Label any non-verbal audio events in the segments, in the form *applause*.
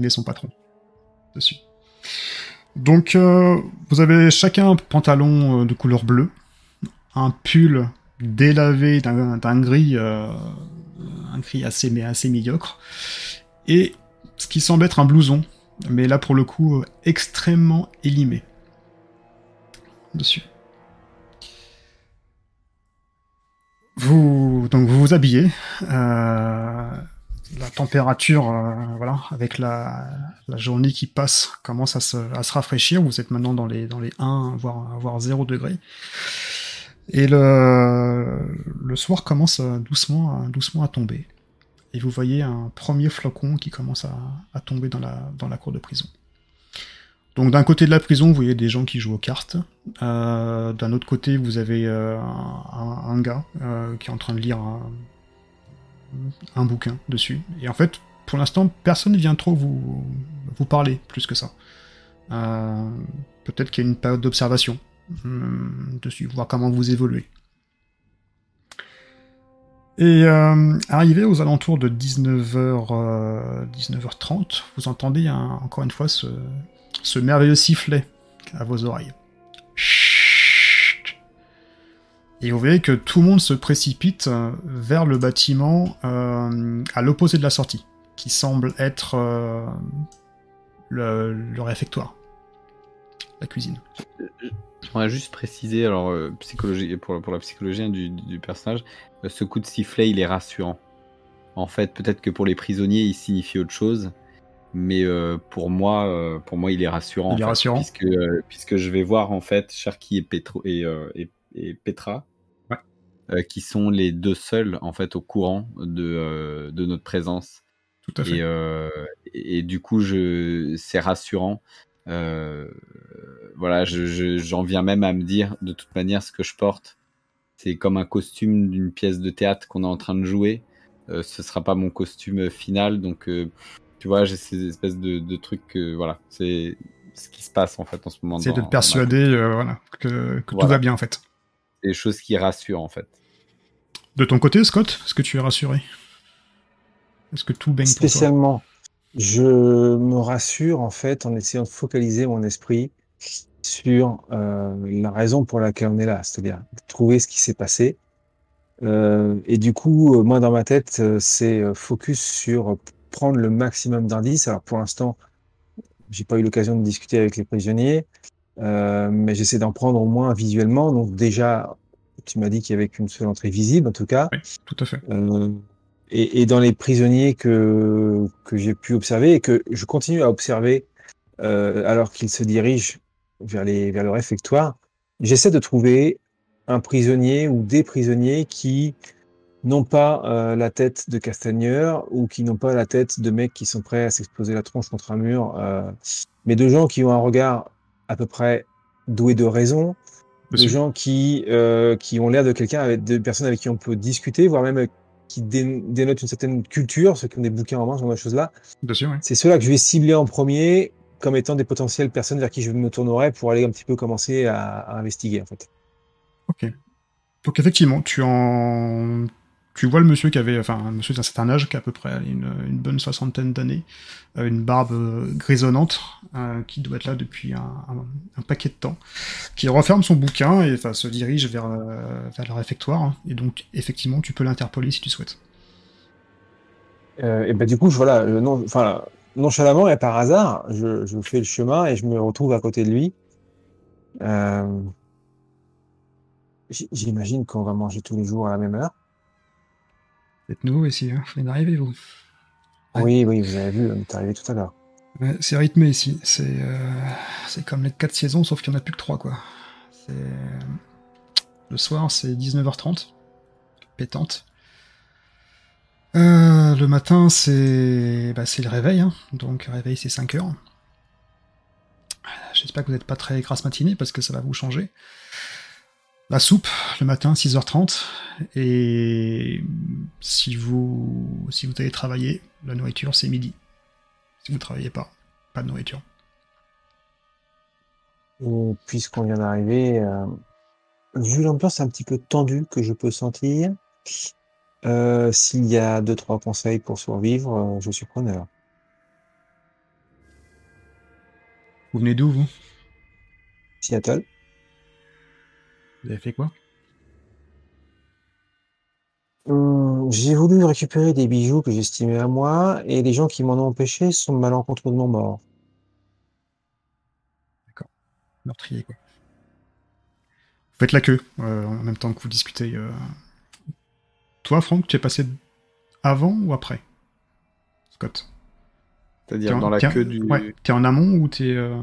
met son patron dessus. Donc, euh, vous avez chacun un pantalon euh, de couleur bleue, un pull délavé d'un gris, euh, un gris assez, mais assez médiocre, et ce qui semble être un blouson, mais là pour le coup extrêmement élimé dessus. Vous donc vous vous habillez. La température, euh, voilà, avec la, journée qui passe, commence à se, à se, rafraîchir. Vous êtes maintenant dans les, dans les 1, voire, voire 0 degrés. Et le, le soir commence doucement, doucement à tomber. Et vous voyez un premier flocon qui commence à, tomber dans la, dans la cour de prison. Donc d'un côté de la prison, vous voyez des gens qui jouent aux cartes. Euh, d'un autre côté, vous avez euh, un, gars euh, qui est en train de lire un, un, bouquin dessus. Et en fait, pour l'instant, personne ne vient trop vous, vous parler plus que ça. Euh, Peut-être qu'il y a une période d'observation hum, dessus, voir comment vous évoluez. Et euh, arrivé aux alentours de 19h, 19h30, vous entendez encore une fois ce, ce merveilleux sifflet à vos oreilles. Chut. Et vous voyez que tout le monde se précipite vers le bâtiment euh, à l'opposé de la sortie, qui semble être euh, le, le, réfectoire, la cuisine. J'aimerais juste préciser, alors, euh, psychologie, pour, pour la psychologie hein, du, du, personnage, euh, ce coup de sifflet, il est rassurant. En fait, peut-être que pour les prisonniers, il signifie autre chose mais euh, pour moi, euh, pour moi, il est rassurant. Il est fait, rassurant. Puisque, euh, puisque je vais voir en fait Cherki et, Petro et, et, et, Petra, ouais. qui sont les deux seuls en fait au courant de, de notre présence. Tout à fait. Et, et du coup, je, c'est rassurant. voilà, j'en je, je, viens même à me dire, de toute manière, ce que je porte, c'est comme un costume d'une pièce de théâtre qu'on est en train de jouer. ce sera pas mon costume final, donc tu vois, j'ai ces espèces de, de trucs que, voilà, c'est ce qui se passe en fait en ce moment. C'est de te persuader euh, voilà, que, que voilà. tout va bien en fait. Des choses qui rassurent en fait. De ton côté, Scott, est-ce que tu es rassuré? Est-ce que tout baigne pour toi? Spécialement, je me rassure en fait en essayant de focaliser mon esprit sur euh, la raison pour laquelle on est là, c'est-à-dire trouver ce qui s'est passé. Euh, et du coup, moi dans ma tête, c'est focus sur prendre le maximum d'indices. Alors pour l'instant, j'ai pas eu l'occasion de discuter avec les prisonniers, euh, mais j'essaie d'en prendre au moins visuellement. Donc déjà, tu m'as dit qu'il y avait qu'une seule entrée visible, en tout cas. Oui, tout à fait. Euh, et, et, dans les prisonniers que que j'ai pu observer et que je continue à observer euh, alors qu'ils se dirigent vers les vers le réfectoire, j'essaie de trouver un prisonnier ou des prisonniers qui non pas euh, la tête de Castagneur ou qui n'ont pas la tête de mecs qui sont prêts à s'exploser la tronche contre un mur, euh, mais de gens qui ont un regard à peu près doué de raison, Monsieur. de gens qui euh, qui ont l'air de quelqu'un avec de personnes avec qui on peut discuter, voire même qui dé dénotent une certaine culture, ceux qui ont des bouquins en main, ce genre de choses-là. Oui. C'est ceux-là que je vais cibler en premier comme étant des potentielles personnes vers qui je me tournerai pour aller un petit peu commencer à, à investiguer en fait. Ok. Donc effectivement, tu en tu vois le monsieur qui avait, enfin, un monsieur d'un certain âge, qui a à peu près une, bonne soixantaine d'années, euh, une barbe euh, grisonnante, euh, qui doit être là depuis un, paquet de temps, qui referme son bouquin et se dirige vers, vers le réfectoire. Hein, et donc, effectivement, tu peux l'interpeller si tu souhaites. et ben du coup, je, voilà, non, enfin, nonchalamment et par hasard, je, je, fais le chemin et je me retrouve à côté de lui. J'imagine qu'on va manger tous les jours à la même heure. C'est nouveau ici, hein. vous venez d'arriver, vous. Ouais. Oui, oui, vous avez vu, on est arrivé tout à l'heure. Ouais, c'est rythmé ici, c'est euh, comme les quatre saisons, sauf qu'il n'y en a plus que trois, quoi. Le soir, c'est 19h30, pétante. Euh, le matin, c'est bah, le réveil, hein. donc réveil, c'est 5 heures. J'espère que vous n'êtes pas très grasse matinée, parce que ça va vous changer la soupe le matin 6h30 et si vous si vous allez travailler la nourriture c'est midi. Si vous travaillez pas pas de nourriture. Puisqu'on vient d'arriver euh, vu l'ambiance un petit peu tendue que je peux sentir. Euh, s'il y a deux trois conseils pour survivre euh, je suis preneur. Vous venez d'où, vous? Seattle. Vous avez fait quoi? Hum, J'ai voulu récupérer des bijoux que j'estimais à moi, et les gens qui m'en ont empêché sont malencontreusement morts. Meurtrier, quoi. Vous faites la queue euh, en même temps que vous discutez. euh. Toi, Franck, tu es passé avant ou après? Scott C'est-à-dire dans la queue du. Ouais, t'es en amont ou t'es. euh,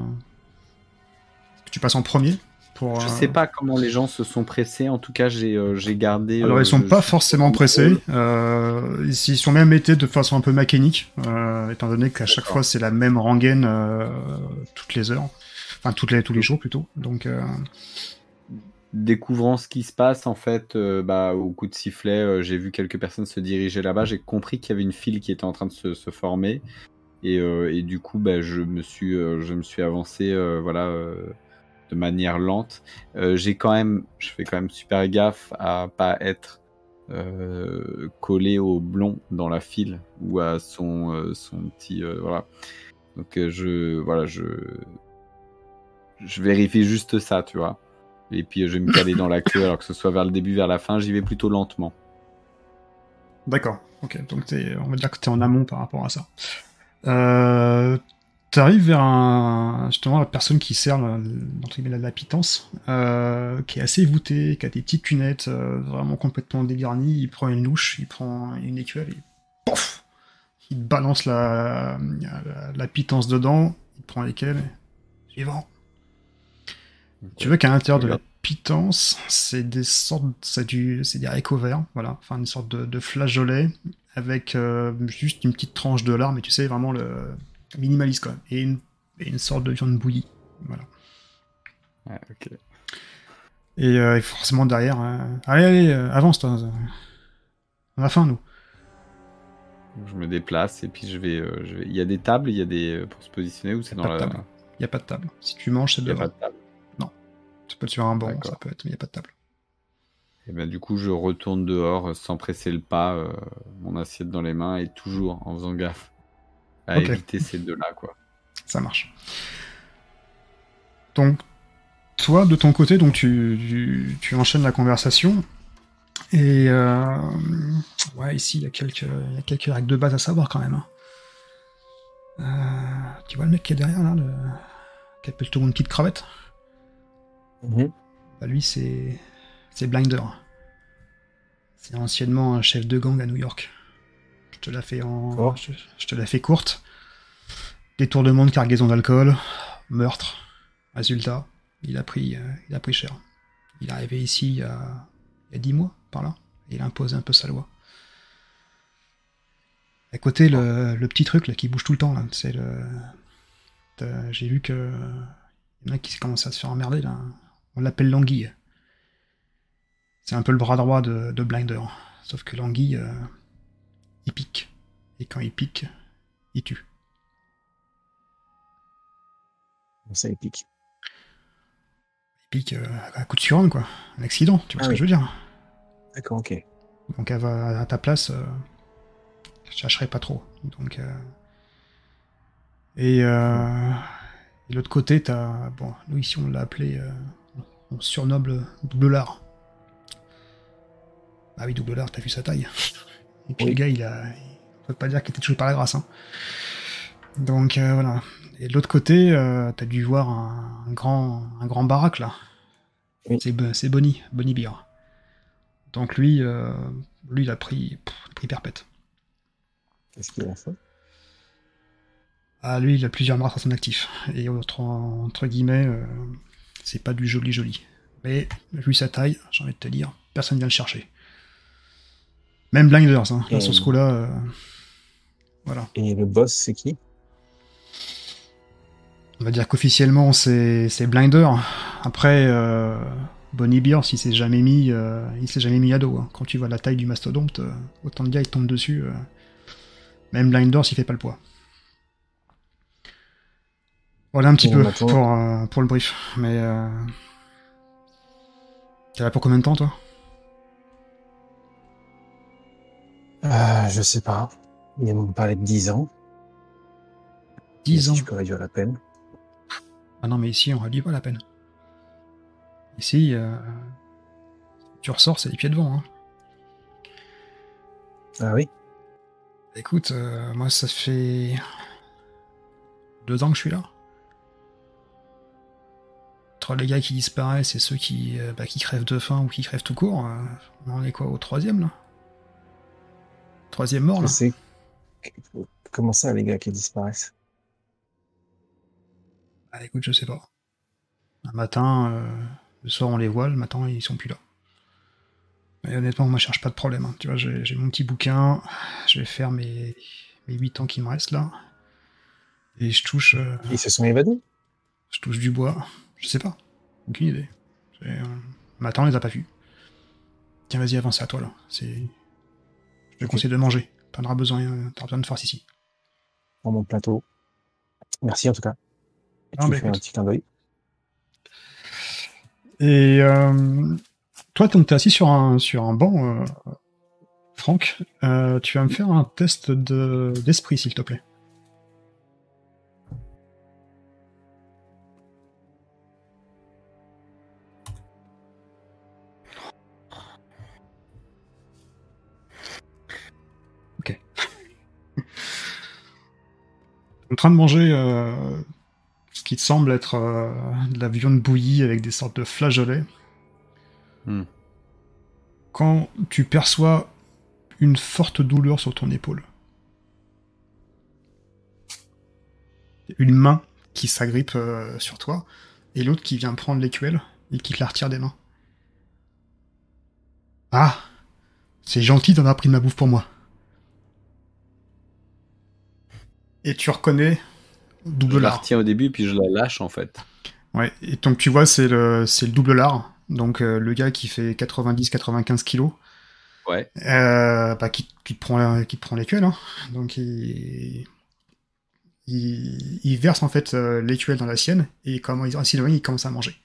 Tu passes en premier? Pour, Je euh, sais pas comment les gens se sont pressés. En tout cas, j'ai euh, gardé. Alors euh, ils sont je- pas forcément pressés. Euh, ils sont même été de façon un peu mécanique, euh, étant donné qu'à chaque fois c'est la même rengaine euh, toutes les heures, enfin toutes les tous les jours plutôt. Donc euh, Découvrant ce qui se passe, en fait, euh, bah, au coup de sifflet, euh, j'ai vu quelques personnes se diriger là-bas. J'ai compris qu'il y avait une file qui était en train de se, se former. Et, euh, et du coup, bah, je, me suis, euh, je me suis avancé euh, voilà, euh, de manière lente. Euh, j'ai quand même, je fais quand même super gaffe à pas être euh, collé au blond dans la file ou à son, euh, son petit. voilà. Donc, je, voilà, je, je vérifie juste ça, tu vois. Et puis, je vais me *coughs* caler dans la queue, alors que ce soit vers le début, vers la fin, j'y vais plutôt lentement. d'accord, ok. Donc t'es- on va dire que t'es en amont par rapport à ça. Euh, T'arrives vers un, justement la personne qui sert la, guillemets, la, la pitance, euh, qui est assez voûtée, qui a des petites lunettes euh, vraiment complètement dégarnies. Il prend une louche, il prend une écuelle et pof, il te balance la, la, la pitance dedans. Il prend l'écuelle. et Suivant. Tu vois qu'à l'intérieur de la pitance, c'est des sortes, c'est du, c'est des haricots verts, voilà, enfin une sorte de, de flageolet avec euh, juste une petite tranche de lard, mais tu sais vraiment le minimaliste quoi, et une, et une sorte de viande bouillie, voilà. Ok. Et, euh, et forcément derrière, euh, allez allez, euh, avance toi, on a faim nous. Je me déplace et puis je vais, euh, je vais. Il y a des tables, il y a des pour se positionner ou c'est dans de la. table. Il y a pas de table. Si tu manges, c'est Il y a pas de table. Ça peut être sur un banc, ça peut être, mais il y a pas de table. Et ben du coup, je retourne dehors sans presser le pas, euh, mon assiette dans les mains et toujours en faisant gaffe à éviter ces deux-là, quoi. Ça marche. Donc, toi, de ton côté, donc tu, tu, tu enchaînes la conversation. Et euh, ouais, ici, il y a quelques, il y a quelques règles de base à savoir quand même. hein. Euh, tu vois le mec qui est derrière là, le... qui appelle tout le monde petite crevette Mhm. bah, Lui, c'est c'est Blinder. C'est anciennement un chef de gang à New York. Je te la fais en, D'accord. je, je te la fais courte. Détournement de cargaison d'alcool, meurtre. Résultat, il a pris, euh, il a pris cher. Il est arrivé ici il y a, il y a 10 mois, par là, et il a imposé un peu sa loi. À côté, le, le petit truc là qui bouge tout le temps, là, c'est le. J'ai vu que. Il y en a qui commencent à se faire emmerder là. On l'appelle l'anguille. C'est un peu le bras droit de, de Blinder. Sauf que l'anguille, euh, il pique. Et quand il pique, il tue. Ça épique. Il pique euh, à coup de surhomme, quoi. Un accident, tu vois Ah ce que oui. je veux dire. D'accord, ok. Donc elle va à ta place, euh, je chercherai pas trop. Donc euh, et, euh, et l'autre côté, t'as bon, nous ici on l'a appelé, euh, on surnomme le double lard. Ah oui, double lard, t'as vu sa taille. Et puis Oui. le gars, il a, on peut pas dire qu'il était touché par la grâce. Hein. Donc euh, voilà. Et de l'autre côté, euh, t'as dû voir un, un grand, un grand baraque là. Oui. C'est Bo- c'est Bonnie, Bonnie Beer. Donc lui, euh, lui, il a pris, pff, il a pris perpète. Qu'est-ce qu'il a fait Ah, lui, il a plusieurs meurtres à son actif. Et autre, entre guillemets, c'est pas du joli joli. Mais vu sa taille, j'ai envie de te dire, personne vient le chercher. Même Blinders, hein, là, sur ce coup-là, euh, voilà. Et le boss, c'est qui? On va dire qu'officiellement, c'est Blinder. Après, euh, Bonnie s'il s'est jamais mis, euh, il s'est jamais mis à dos. hein. Quand tu vois la taille du mastodonte, euh, autant de gars, ils tombent dessus. euh, même Blinders, il fait pas le poids. Voilà un petit peu pour, euh, pour le brief. Mais euh... t'es là pour combien de temps, toi? Euh, Je sais pas. Il m'a parlé de 10 ans. 10 Si ans. Je peux réduire la peine? Ah non, mais ici, on rallie pas la peine. Ici, euh, tu ressors, c'est les pieds devant. Hein. Ah oui Écoute, euh, moi, ça fait deux ans que je suis là. Entre les gars qui disparaissent et ceux qui, euh, bah, qui crèvent de faim ou qui crèvent tout court, euh, on en est quoi au troisième là? Troisième mort là C'est comment ça les gars qui disparaissent? Ah écoute, je sais pas. Un matin, euh, le soir on les voit, le matin ils sont plus là. Mais honnêtement, moi je cherche pas de problème. hein. Tu vois, j'ai j'ai mon petit bouquin, je vais faire mes, mes 8 ans qui me restent là. Et je touche, euh, Ils se sont évadés? je touche du bois. Je sais pas. Aucune idée. Euh, le matin on les a pas vus. Tiens, vas-y, avance à toi là. C'est. Je te conseille de manger. T'en auras besoin, euh, t'auras besoin de force ici. dans mon plateau. Merci en tout cas. Et tu fais un petit clin d'œil. Et euh, toi, donc t'es assis sur un sur un banc, euh, Franck. Euh, tu vas me faire un test de d'esprit, s'il te plaît. En train de manger euh, ce qui te semble être euh, de la viande bouillie avec des sortes de flageolets. Hmm. Quand tu perçois une forte douleur sur ton épaule. Une main qui s'agrippe euh, sur toi et l'autre qui vient prendre l'écuelle et qui te la retire des mains. Ah C'est gentil d'en avoir pris de ma bouffe pour moi. Et tu reconnais Je double la lard. retiens au début, puis je la lâche en fait. Ouais, et donc tu vois, c'est le, c'est le double lard. Donc euh, le gars qui fait 90-95 kilos, Ouais. euh, bah, qui, qui te prend, qui te prend l'écuelle. Hein. Donc il, il, il verse en fait euh, l'écuelle dans la sienne et comment il s'éloigne, il commence à manger.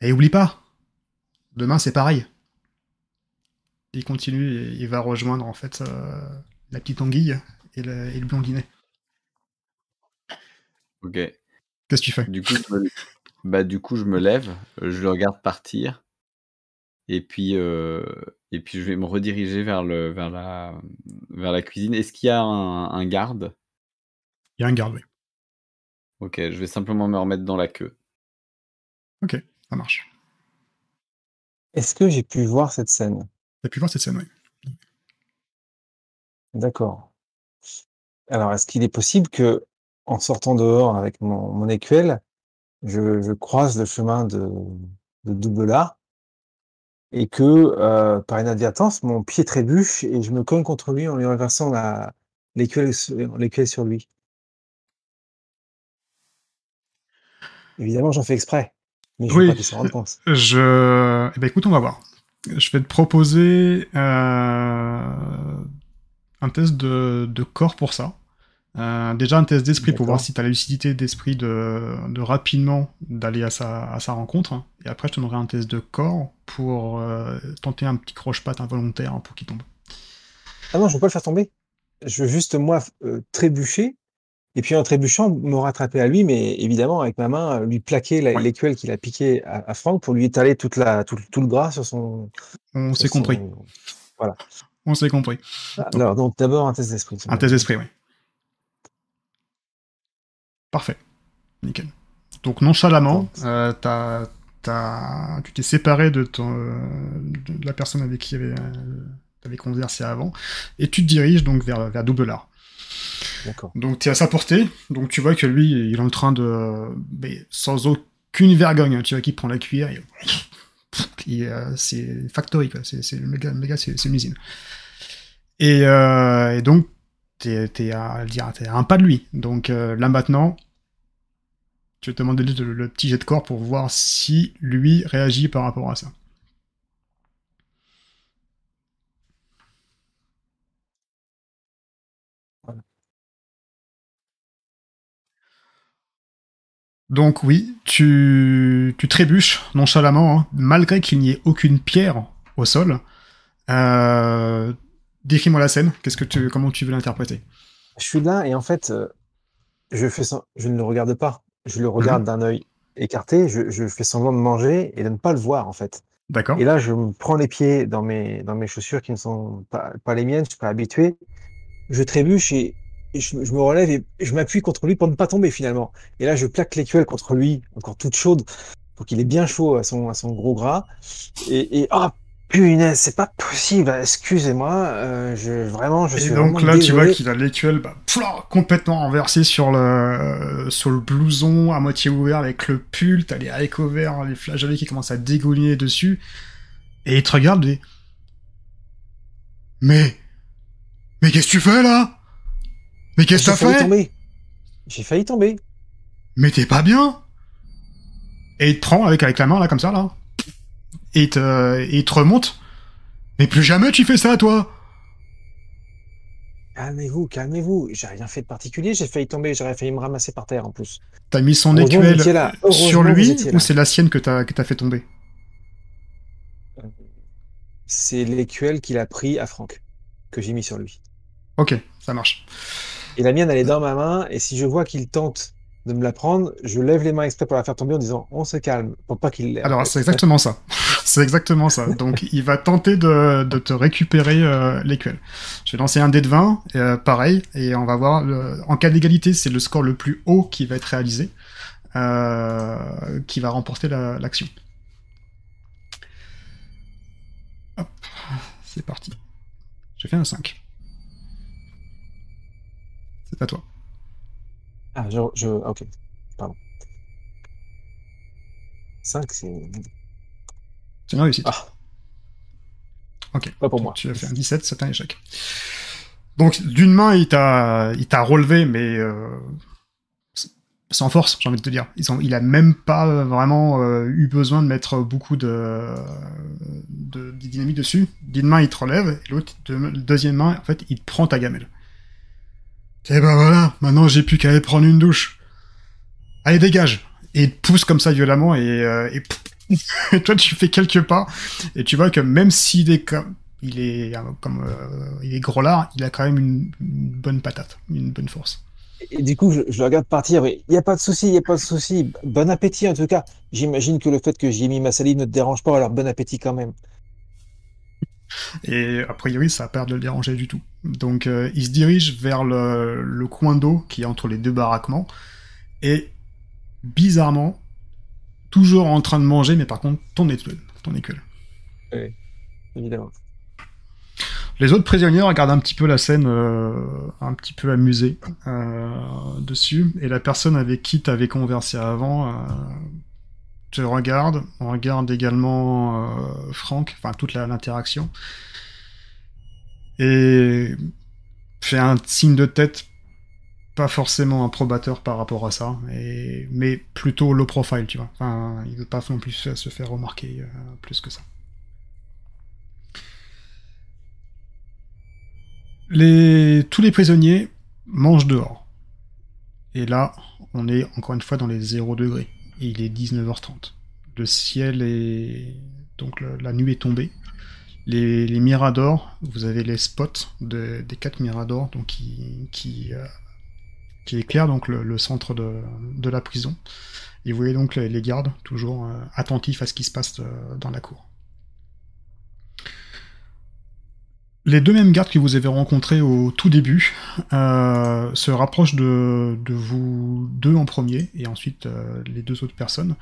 Et oublie pas, demain c'est pareil. Il continue et il va rejoindre en fait euh, la petite anguille et le, et le blondinet. Ok. Qu'est-ce que tu fais? Du coup, je me... bah, du coup, je me lève, je le regarde partir, et puis, euh, et puis je vais me rediriger vers, le, vers, la, vers la cuisine. Est-ce qu'il y a un, un garde? Il y a un garde, oui. Ok, je vais simplement me remettre dans la queue. Ok, ça marche. Est-ce que j'ai pu voir cette scène? T'as pu voir cette scène, oui. D'accord. Alors, est-ce qu'il est possible que, en sortant dehors avec mon, mon écuelle, je, je croise le chemin de, de Doublard et que, euh, par inadvertance, mon pied trébuche et je me cogne contre lui en lui renversant l'écuelle, sur- lui? Évidemment, j'en fais exprès, mais je Oui. pas compte. Je. Eh ben écoute, on va voir. Je vais te proposer euh, un test de, de corps pour ça. Euh, déjà un test d'esprit pour voir si tu as la lucidité d'esprit de, de rapidement d'aller à sa, à sa rencontre. Et après, je te donnerai un test de corps pour euh, tenter un petit croche-patte involontaire pour qu'il tombe. Ah non, je veux pas le faire tomber. Je veux juste, moi, euh, trébucher, et puis en trébuchant, me rattraper à lui, mais évidemment, avec ma main, lui plaquer Ouais. l'écuelle qu'il a piqué à, à Franck pour lui étaler toute la, tout, tout le gras sur son. On s'est son- compris. On s'est compris. Alors, donc d'abord un test d'esprit. Un test d'esprit, oui. Parfait. Nickel. Donc nonchalamment, euh, t'as- t'as- tu t'es séparé de, ton, euh, de la personne avec qui tu avais conversé avant, et tu te diriges donc vers, vers Doublard. D'accord. Donc tu es à sa portée, donc tu vois que lui, il est en train de... mais sans aucune vergogne, hein, tu vois qu'il prend la cuillère, et... euh, c'est factory. C'est, le méga, méga c'est, une usine. Et, euh, donc, t'es, t'es, à, t'es à un pas de lui. Donc euh, là maintenant, je te demander le, le petit jet de corps pour voir si lui réagit par rapport à ça. Donc oui, tu, tu trébuches nonchalamment, hein, malgré qu'il n'y ait aucune pierre au sol. Euh, Décris-moi la scène. Qu'est-ce que tu, comment tu veux l'interpréter? Je suis là et en fait, euh, je fais ça, je ne le regarde pas. je le regarde d'un œil écarté, je, je fais semblant de manger et de ne pas le voir en fait. D'accord. Et là, je me prends les pieds dans mes, dans mes chaussures qui ne sont pas, pas les miennes, je suis pas habitué. Je trébuche et, et je, je me relève et je m'appuie contre lui pour ne pas tomber finalement. Et là, je plaque l'écuelle contre lui, encore toute chaude, pour qu'il est bien chaud à son, à son gros gras. Et, et ah, punaise, c'est pas possible, excusez-moi, euh, je, vraiment, je Et suis donc vraiment là, tu vois qu'il a l'écuelle bah, complètement renversée sur le, sur le blouson à moitié ouvert avec le pull, t'as les haricots verts, les flageolets qui commencent à dégouliner dessus, et il te regarde et... Mais... Mais qu'est-ce que tu fais là? Mais qu'est-ce que t'as fait tomber. J'ai failli tomber. Mais t'es pas bien Et il te prend avec, avec la main là comme ça là, et il te, et il te remonte. Mais plus jamais tu fais ça toi Calmez-vous, calmez-vous. J'ai rien fait de particulier, j'ai failli tomber, j'aurais failli me ramasser par terre en plus. T'as mis son écuelle sur lui ou c'est la sienne que t'as que t'as fait tomber? C'est l'écuelle qu'il a pris à Franck, que j'ai mis sur lui. Ok, ça marche. Et la mienne, elle est dans ma main, et si je vois qu'il tente de me la prendre, je lève les mains exprès pour la faire tomber en disant on se calme, pour pas qu'il. Alors c'est exactement ça. *laughs* c'est exactement ça. Donc il va tenter de, te récupérer euh, l'écuelle. Je vais lancer un dé de 20, euh, pareil, et on va voir. En cas d'égalité, c'est le score le plus haut qui va être réalisé, euh, qui va remporter la- l'action. Hop, c'est parti. J'ai fait un 5. C'est à toi. Ah, je, je, ok, pardon. 5, c'est C'est une réussite. Ah. Ok. pas pour Donc, moi. Tu as fait un 17, c'est un échec. Donc, d'une main, il t'a, il t'a relevé, mais euh, sans force, j'ai envie de te dire. Ils ont, il a même pas vraiment euh, eu besoin de mettre beaucoup de, de, de dynamite dessus. D'une main, il te relève, et l'autre, de, deuxième main, en fait, il te prend ta gamelle. Et ben voilà, maintenant j'ai plus qu'à aller prendre une douche. Allez, dégage Et il pousse comme ça violemment, et, euh, et, *laughs* toi, tu fais quelques pas, et tu vois que même s'il est comme, il est euh, gros lard, il a quand même une, bonne patate, une bonne force. Et du coup, je, le regarde partir. Il n'y a pas de souci, il n'y a pas de souci. Bon appétit en tout cas. J'imagine que le fait que j'y ai mis ma salive ne te dérange pas, alors bon appétit quand même. Et a priori, ça a pas l'air de le déranger du tout. Donc, euh, il se dirige vers le, le coin d'eau qui est entre les deux baraquements. Et bizarrement, toujours en train de manger, mais par contre, ton. Ton écuelle. Évidemment. Les autres prisonniers regardent un petit peu la scène, euh, un petit peu amusés euh, dessus. Et la personne avec qui tu avais conversé avant regarde. On regarde également euh, Franck, enfin toute l'interaction. Et fait un signe de tête pas forcément un probateur par rapport à ça, mais plutôt low profile, tu vois. Enfin, il veut pas non plus se se faire remarquer euh, plus que ça. Les, tous les prisonniers mangent dehors. Et là, on est encore une fois dans les 0 degrés. Il est 19h30. Le ciel est... Donc la nuit est tombée. Les, miradors, vous avez les spots de- des quatre miradors euh, qui éclairent donc le, centre de, la prison. Et vous voyez donc les, les gardes toujours euh, attentifs à ce qui se passe euh, dans la cour. Les deux mêmes gardes que vous avez rencontrés au tout début euh, se rapprochent de, de vous deux en premier, et ensuite euh, les deux autres personnes,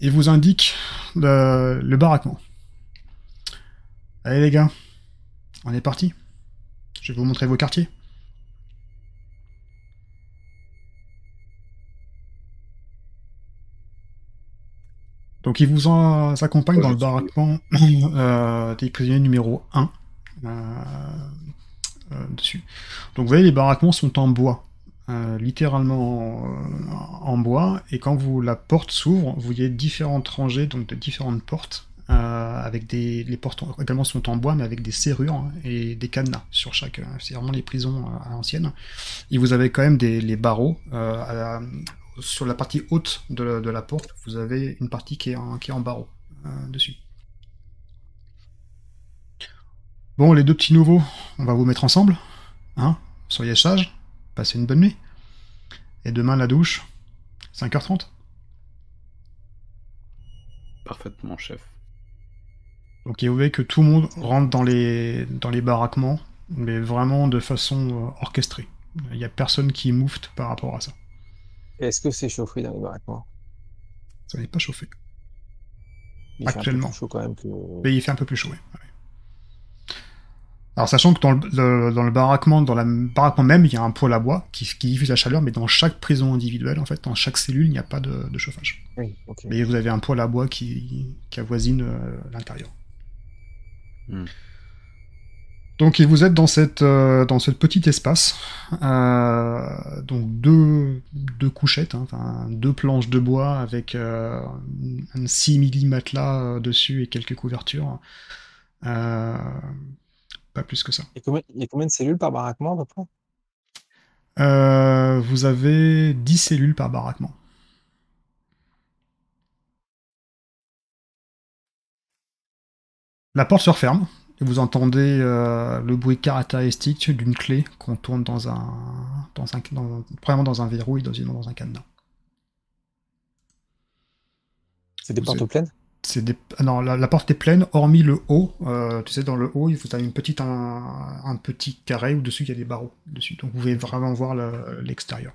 et vous indiquent le, le baraquement. Allez les gars, on est parti. Je vais vous montrer vos quartiers. Donc ils vous en accompagnent dans le baraquement *clears throat* euh, des prisonniers numéro 1 euh, euh, dessus. Donc vous voyez, les baraquements sont en bois, euh, littéralement en, bois, et quand vous la porte s'ouvre, vous voyez différentes rangées, donc de différentes portes, euh, avec des les portes également sont en bois, mais avec des serrures hein, et des cadenas sur chaque. C'est vraiment les prisons euh, à l'ancienne. Et vous avez quand même des les barreaux euh, sur la partie haute de la, porte. Vous avez une partie qui est en, qui est en barreau euh, dessus. Bon, les deux petits nouveaux, on va vous mettre ensemble. Hein Soyez sages, passez une bonne nuit. Et demain, la douche, 5h30 Parfaitement, chef. Donc il vous voyez que tout le monde rentre dans les, dans les baraquements, mais vraiment de façon euh, orchestrée. Il n'y a personne qui moufte par rapport à ça. Est-ce que c'est chauffé dans les baraquements? Ça n'est pas chauffé. Il fait un peu Actuellement. plus chaud quand même que. Mais il fait un peu plus chaud. Ouais. Alors sachant que dans le, le- dans le baraquement, dans la baraquement même, il y a un poêle à bois qui, qui diffuse la chaleur, mais dans chaque prison individuelle, en fait, dans chaque cellule, il n'y a pas de, de chauffage. Oui, ok. Mais vous avez un poêle à bois qui, qui avoisine euh, l'intérieur. Hmm. Donc et vous êtes dans cette euh, dans ce petit espace, euh, donc deux deux couchettes, hein, deux planches de bois avec euh, un simili matelas euh, dessus et quelques couvertures. Euh, pas plus que ça. Il y a combien, de cellules par baraquement à peu près? Euh, vous avez 10 cellules par baraquement. La porte se referme et vous entendez euh, le bruit caractéristique d'une clé qu'on tourne dans un, dans un, dans, probablement dans un verrou et dans, dans un cadenas. C'est des Vous portes êtes- pleines? C'est des... ah non, la, la porte est pleine, hormis le haut. Euh, tu sais, dans le haut, vous avez une petite, un, un petit carré où dessus il y a des barreaux dessus. Donc vous pouvez vraiment voir le- l'extérieur.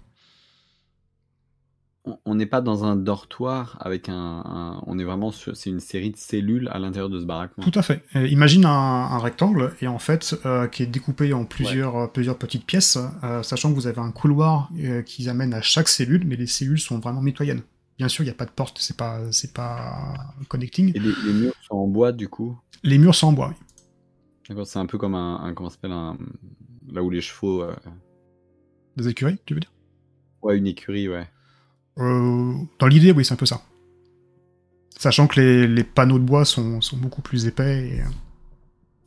On- On n'est pas dans un dortoir avec un. un- on est vraiment sur. C'est une série de cellules à l'intérieur de ce baraquement. Tout à fait. Euh, imagine un, un rectangle et en fait euh, qui est découpé en plusieurs, plusieurs petites pièces, sachant que vous avez un couloir qui amène à chaque cellule, mais les cellules sont vraiment mitoyennes. Bien sûr, il n'y a pas de porte, c'est pas, c'est pas connecting. Et les, les murs sont en bois du coup? Les murs sont en bois. oui. D'accord, c'est un peu comme un, un- comment ça s'appelle un là où les chevaux. euh, Des écuries, tu veux dire? Ouais, une écurie, ouais. Euh, Dans l'idée, oui, c'est un peu ça. Sachant que les, les panneaux de bois sont, sont beaucoup plus épais. Et,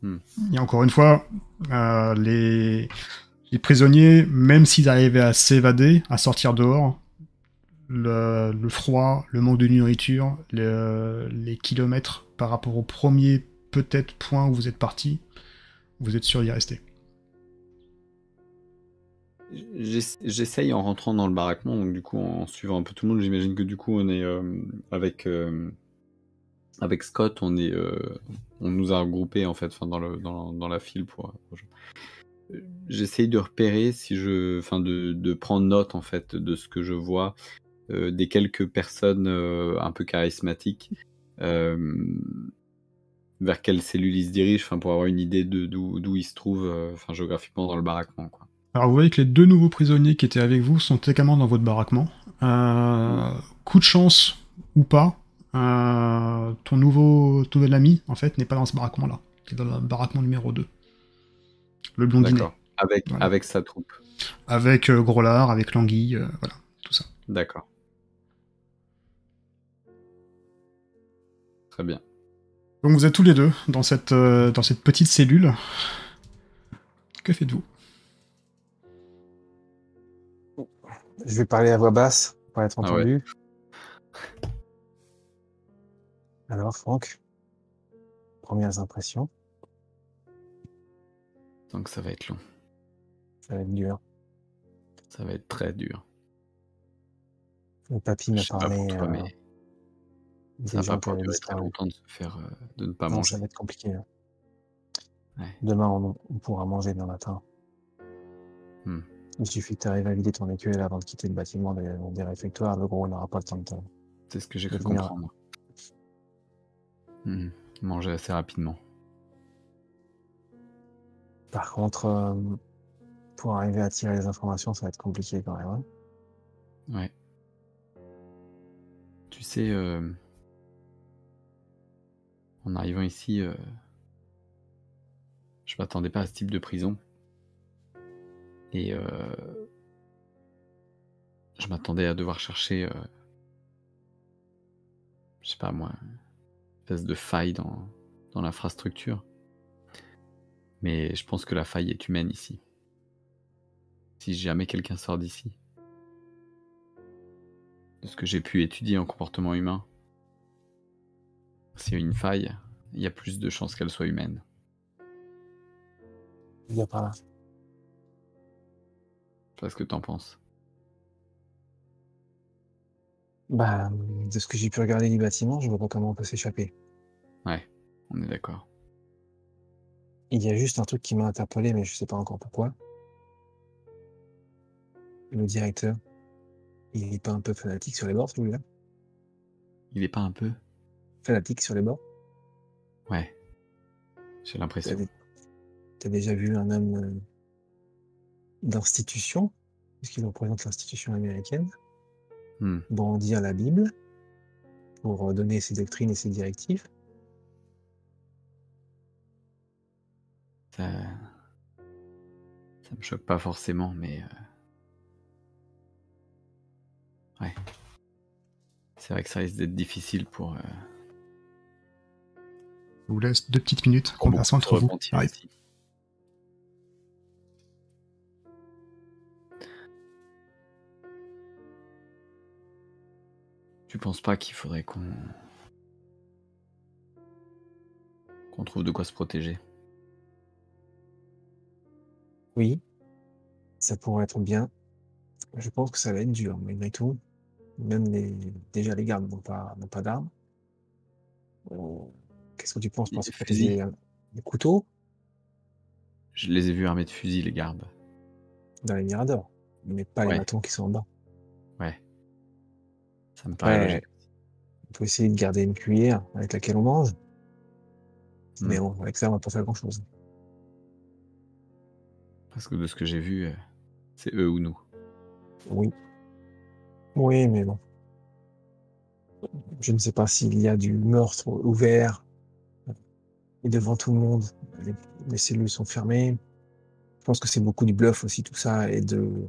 Hmm. et encore une fois, euh, les, les prisonniers, même s'ils arrivaient à s'évader, à sortir dehors, le, froid, le manque de nourriture, le- les kilomètres par rapport au premier peut-être point où vous êtes parti, vous êtes sûr d'y rester. J'ess- J'essaye en rentrant dans le baraquement, donc du coup en suivant un peu tout le monde, j'imagine que du coup on est euh, avec euh, avec Scott, on est euh, on nous a regroupés en fait, enfin dans le dans, dans la file pour. J'essaye de repérer si je, enfin de, de prendre note en fait de ce que je vois, des quelques personnes euh, un peu charismatiques, euh, vers quelle cellule ils se dirigent, enfin pour avoir une idée de d'où ils se trouvent, euh, enfin géographiquement dans le baraquement quoi. Alors vous voyez que les deux nouveaux prisonniers qui étaient avec vous sont également dans votre baraquement. Euh, coup de chance ou pas, euh, ton nouveau ton nouvel ami en fait n'est pas dans ce baraquement-là. Il est dans le baraquement numéro 2. Le blondinet. D'accord. Avec, Voilà. avec sa troupe. Avec euh, Grolard, avec Languille, euh, voilà, tout ça. D'accord. Très bien. Donc vous êtes tous les deux dans cette, euh, dans cette petite cellule. Que faites-vous? Je vais parler à voix basse pour être Ah ouais. entendu. Alors, Franck, premières impressions, Donc ça va être long. ça va être dur. Ça va être très dur. Le papy m'a pas parlé pour toi, euh, mais des ça va pas pouvoir durer très longtemps de se faire, euh, de ne pas Non, manger. ça va être compliqué. Ouais. Demain, on, on pourra manger demain matin. Hmm. Il suffit que tu arrives à vider ton écuelle avant de quitter le bâtiment des, des réfectoires. Le gros n'aura pas le temps de te- C'est ce que j'ai cru comprendre. Hmm. Manger assez rapidement. Par contre, euh, pour arriver à tirer les informations, ça va être compliqué quand même. hein. Ouais. Tu sais, euh, en arrivant ici, euh, je m'attendais pas à ce type de prison. Et euh, je m'attendais à devoir chercher, euh, je sais pas moi, une espèce de faille dans, dans l'infrastructure. Mais je pense que la faille est humaine ici. Si jamais quelqu'un sort d'ici, de ce que j'ai pu étudier en comportement humain, a une faille, il y a plus de chances qu'elle soit humaine. Il y a pas là. Je sais pas ce que t'en penses. Bah, de ce que j'ai pu regarder du bâtiment, je vois pas comment on peut s'échapper. Ouais, on est d'accord. Il y a juste un truc qui m'a interpellé, mais je sais pas encore pourquoi. Le directeur, il est pas un peu fanatique sur les bords, celui-là? Il est pas un peu? Fanatique sur les bords Ouais. J'ai l'impression. t'as déjà vu un homme euh, d'institution, puisqu'il représente l'institution américaine, Hmm. brandir la Bible pour euh, donner ses doctrines et ses directives Ça... ça me choque pas forcément, mais. euh, Ouais. C'est vrai que ça risque d'être difficile pour. Je vous laisse deux petites minutes, beaucoup de entre vous. Tu penses pas qu'il faudrait qu'on. qu'on trouve de quoi se protéger? Oui, ça pourrait être bien. Je pense que ça va être dur, malgré tout. Même les, déjà les gardes n'ont pas, n'ont pas d'armes. Euh, Qu'est-ce que tu penses Des pour se fusils. protéger euh, Des couteaux? Je les ai vus armés de fusils, les gardes. dans les miradors, mais pas Ouais. les bâtons qui sont en bas. Ouais. Ça me paraît Ouais. logique. On peut essayer de garder une cuillère avec laquelle on mange. Hmm. Mais bon, avec ça, on va pas faire grand chose. Parce que de ce que j'ai vu, euh, c'est eux ou nous. Oui. Oui, mais bon. Je ne sais pas s'il y a du meurtre ouvert et devant tout le monde. Les, les cellules sont fermées. Je pense que c'est beaucoup du bluff aussi, tout ça, et de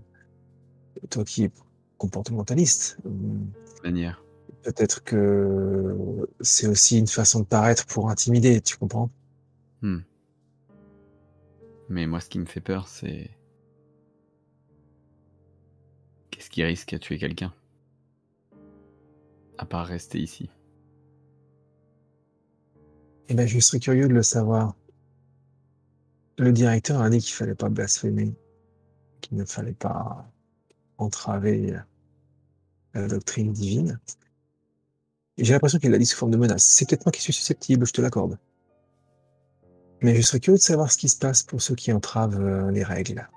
toi qui es comportementaliste. hum, Manière. Peut-être que c'est aussi une façon de paraître pour intimider, tu comprends? Hmm. Mais moi, ce qui me fait peur, c'est. Qu'est-ce qui risque à tuer quelqu'un? À part rester ici. Eh ben, je serais curieux de le savoir. Le directeur a dit qu'il fallait pas blasphémer, qu'il ne fallait pas entraver la doctrine divine. J'ai l'impression qu'il l'a dit sous forme de menace. C'est peut-être moi qui suis susceptible, je te l'accorde. Mais je serais curieux de savoir ce qui se passe pour ceux qui entravent euh, les règles.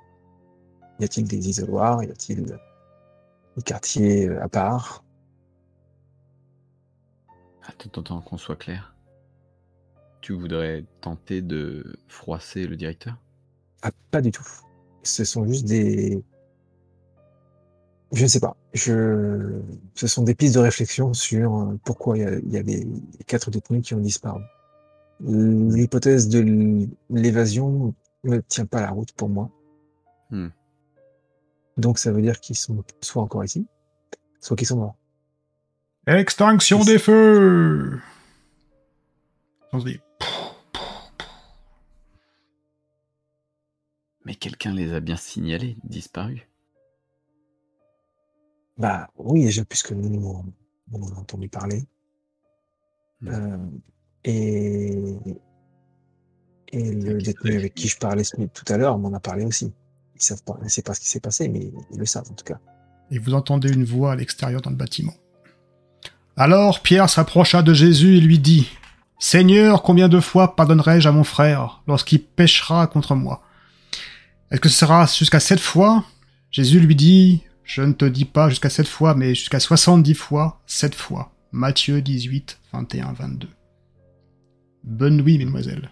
Y a-t-il des isoloirs? Y a-t-il des quartiers euh, à part? Attends, attends, qu'on soit clair. Tu voudrais tenter de froisser le directeur? Ah, pas du tout. Ce sont juste des. Je ne sais pas. Je... Ce sont des pistes de réflexion sur euh, pourquoi il y a, il y a des quatre détenus qui ont disparu. L'hypothèse de l'évasion ne tient pas la route pour moi. Hmm. Donc ça veut dire qu'ils sont soit encore ici, soit qu'ils sont morts. Extinction des feux On se dit, Mais quelqu'un les a bien signalés, disparus. Bah oui, déjà plus que nous on on en a entendu parler. Hmm. Euh, et et le détenu avec qui je parlais tout à l'heure m'en a parlé aussi. Ils savent pas, pas ce qui s'est passé, mais ils le savent en tout cas. et vous entendez une voix à l'extérieur dans le bâtiment. Alors Pierre s'approcha de Jésus et lui dit Seigneur, combien de fois pardonnerai-je à mon frère lorsqu'il péchera contre moi? Est-ce que ce sera jusqu'à sept fois? Jésus lui dit Je ne te dis pas jusqu'à sept fois, mais jusqu'à soixante-dix fois, sept fois. Matthieu 18, 21, 22. Bonne nuit, mesdemoiselles.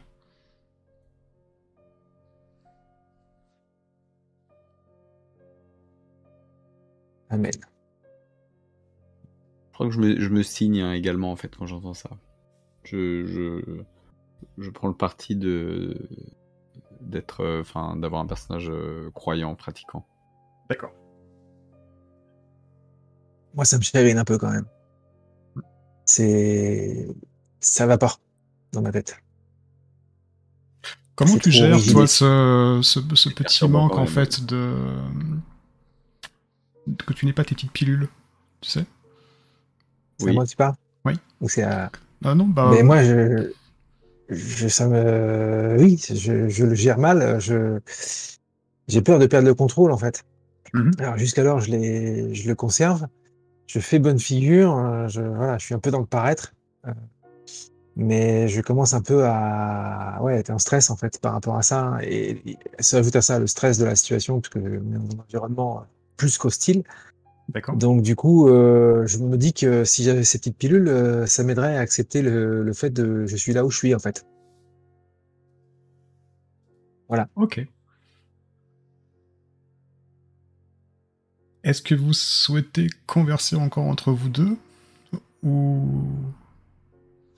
Amen. Je crois que je me, je me signe hein, également en fait quand j'entends ça. Je, je, je prends le parti de d'être, euh, enfin, d'avoir un personnage euh, croyant, pratiquant. D'accord. Moi, ça me chagrine un peu quand même. C'est, ça va pas dans ma tête. Comment tu gères, rigide. toi, ce, ce, petit manque, en fait, de... que tu n'aies pas tes petites pilules, tu sais? C'est Oui. à moi que tu parles Oui. Ou c'est à... Ah non, bah... Mais moi, je, je, ça me, oui, je, je le gère mal. Je, j'ai peur de perdre le contrôle, en fait. Mhm. Alors, jusqu'alors, je l'ai, je le conserve. je fais bonne figure, euh, je, voilà, je suis un peu dans le paraître, euh, mais je commence un peu à ouais, être en stress en fait par rapport à ça. Et, et ça ajoute à ça le stress de la situation, parce que mon environnement plus qu'hostile. D'accord. Donc du coup, euh, je me dis que si j'avais ces petites pilules, euh, ça m'aiderait à accepter le, le fait de je suis là où je suis en fait. Voilà. Ok. Est-ce que vous souhaitez converser encore entre vous deux ou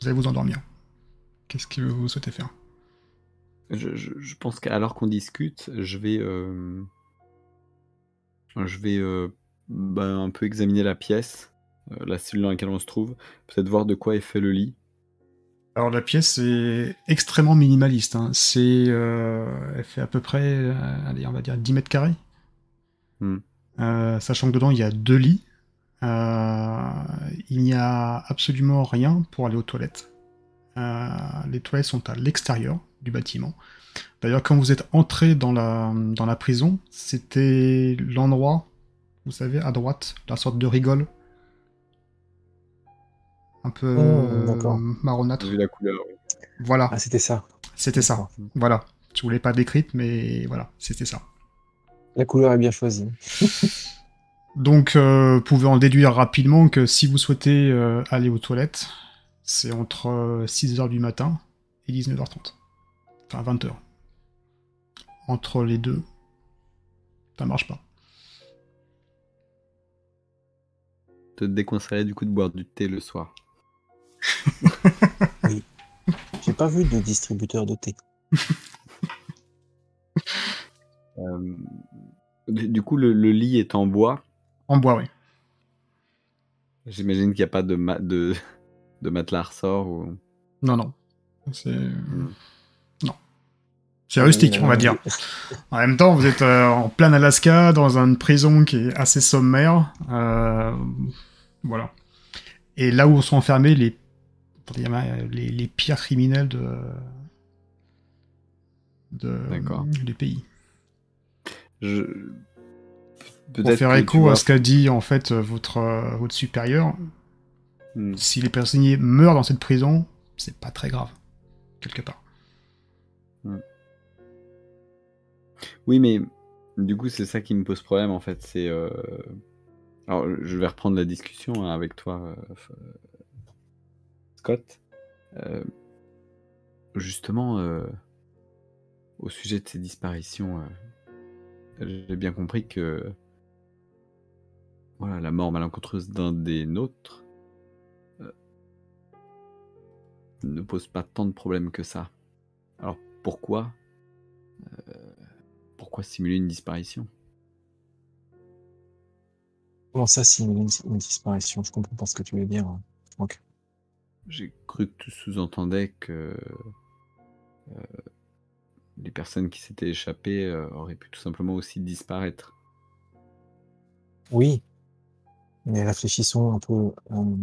vous allez vous endormir? Qu'est-ce que vous souhaitez faire? Je, je- je pense qu'alors qu'on discute, je vais, euh, je vais euh, bah, un peu examiner la pièce, euh, la cellule dans laquelle on se trouve, peut-être voir de quoi est fait le lit. Alors la pièce est extrêmement minimaliste. hein. C'est, euh, elle fait à peu près, euh, allez, on va dire 10 mètres carrés. Hmm. Sachant que dedans il y a deux lits. Il n'y a absolument rien pour aller aux toilettes. Les toilettes sont à l'extérieur du bâtiment. D'ailleurs, quand vous êtes entré dans la, dans la prison, c'était l'endroit, vous savez, à droite, la sorte de rigole. Un peu Oh, euh, marronâtre. Vu la couleur. Voilà, Ah, c'était ça. c'était ça. Voilà. Je voulais pas décrite, mais voilà, c'était ça. La couleur est bien choisie. *laughs* Donc, euh, vous pouvez en déduire rapidement que si vous souhaitez euh, aller aux toilettes, c'est entre 6h du matin et 19h30. Enfin, 20h. Entre les deux, ça marche pas. Te déconseillerais du coup de boire du thé le soir. *laughs* J'ai pas vu de distributeur de thé. *laughs* Euh, du coup, le, le lit est en bois. En bois, oui. J'imagine qu'il n'y a pas de, ma- de, *laughs* de matelas ressort. Ou... Non, non. C'est. Hmm. Non. C'est rustique, on va dire. En même temps, vous êtes euh, en plein Alaska, dans une prison qui est assez sommaire. euh, voilà. Et là où sont enfermés les, euh, les, les pires criminels de, de D'accord. du pays. Je... Pour faire écho vois- à ce qu'a dit en fait euh, votre, euh, votre supérieur, Hmm. si les prisonniers meurent dans cette prison, c'est pas très grave, quelque part. Oui, mais du coup, c'est ça qui me pose problème en fait. C'est. euh, Alors, je vais reprendre la discussion hein, avec toi, euh, euh, Scott. Euh, Justement, au sujet de ces disparitions, j'ai bien compris que voilà, la mort malencontreuse d'un des nôtres ne pose pas tant de problèmes que ça. Alors pourquoi pourquoi simuler une disparition? Comment ça, simuler une, une disparition? Je comprends pas ce que tu veux dire, Franck. J'ai cru que tu sous-entendais que euh, les personnes qui s'étaient échappées euh, auraient pu tout simplement aussi disparaître. Oui, mais réfléchissons un peu. euh,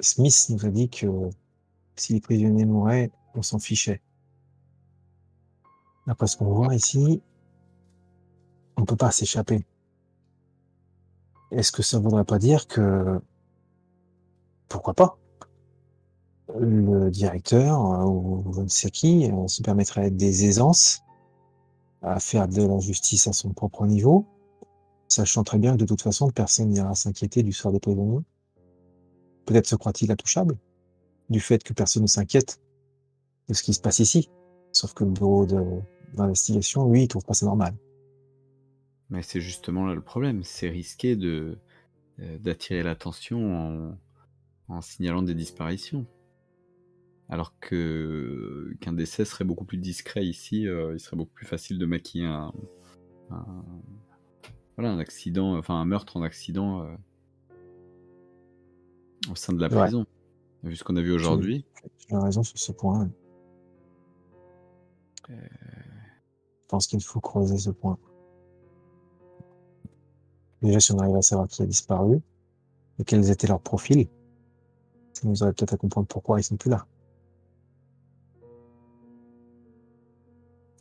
Smith nous a dit que si les prisonniers mouraient, on s'en fichait. D'après ce qu'on voit ici, on peut pas s'échapper. Est-ce que ça voudrait pas dire que pourquoi pas le directeur euh, ou je ne sais qui se permettrait des aisances à faire de la justice à son propre niveau, sachant très bien que de toute façon personne n'ira s'inquiéter du sort des prisonniers. Peut-être se croit-il intouchable du fait que personne ne s'inquiète de ce qui se passe ici. Sauf que le bureau d'investigation, lui, il trouve pas ça normal. Mais c'est justement là le problème, c'est risqué de euh, d'attirer l'attention en, en signalant des disparitions. Alors que qu'un décès serait beaucoup plus discret ici, euh, il serait beaucoup plus facile de maquiller un, un- voilà, un accident, enfin un meurtre en accident euh, au sein de la Ouais. prison. Vu ce qu'on a vu aujourd'hui, Tu as raison sur ce point. Euh. Je pense qu'il faut creuser ce point. Déjà, si on arrive à savoir qui a disparu et quels étaient leurs profils, ça nous aurait peut-être à comprendre pourquoi ils sont plus là.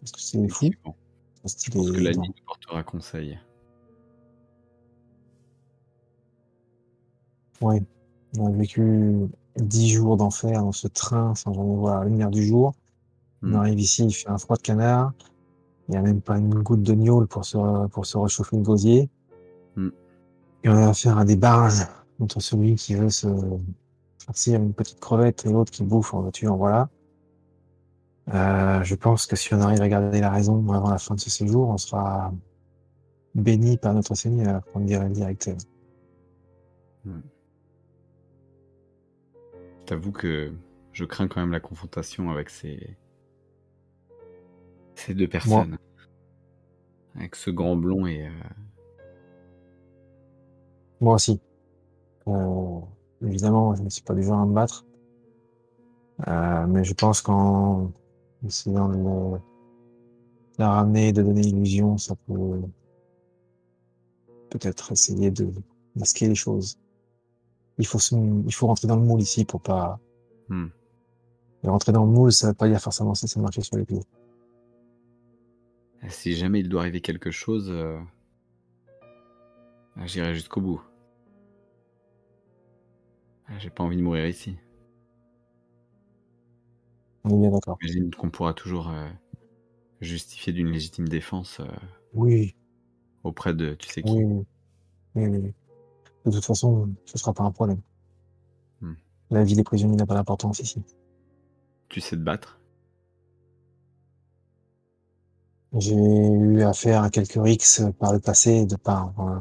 Est-ce que c'est des fous effectivement, Est-ce je pense est que la nuit nous portera conseil. Oui, on a vécu dix jours d'enfer dans ce train sans jamais voir la lumière du jour. On Mm. arrive ici, il fait un froid de canard. Il n'y a même pas une goutte de gnôle pour se, pour se réchauffer le gosier. Et on a affaire à des barrages entre celui qui veut se farcir une petite crevette et l'autre qui bouffe en voiture, voilà. Euh, je pense que si on arrive à garder la raison avant la fin de ce séjour, on sera béni par notre Seigneur, comme dirait le directeur. Je t'avoue que je crains quand même la confrontation avec ces, ces deux personnes. Avec ce grand blond et. euh, Moi aussi. Euh, évidemment, je ne suis pas du genre à me battre. Euh, mais je pense qu'en essayant de le- la ramener, de donner l'illusion, ça peut peut-être essayer de masquer les choses. Il faut, se- il faut rentrer dans le moule ici pour pas. Hmm. Et rentrer dans le moule, ça veut pas dire forcément ça, c'est marcher sur les pieds. Si jamais il doit arriver quelque chose, euh, j'irai jusqu'au bout. Ah, J'ai pas envie de mourir ici. On est bien d'accord. J'imagine qu'on pourra toujours euh, justifier d'une légitime défense euh, Oui, auprès de tu sais qui. oui, oui, oui, oui. De toute façon, ce sera pas un problème. Hmm. La vie des prisonniers n'a pas d'importance ici. Tu sais te battre? J'ai eu affaire à quelques rixes par le passé de par euh,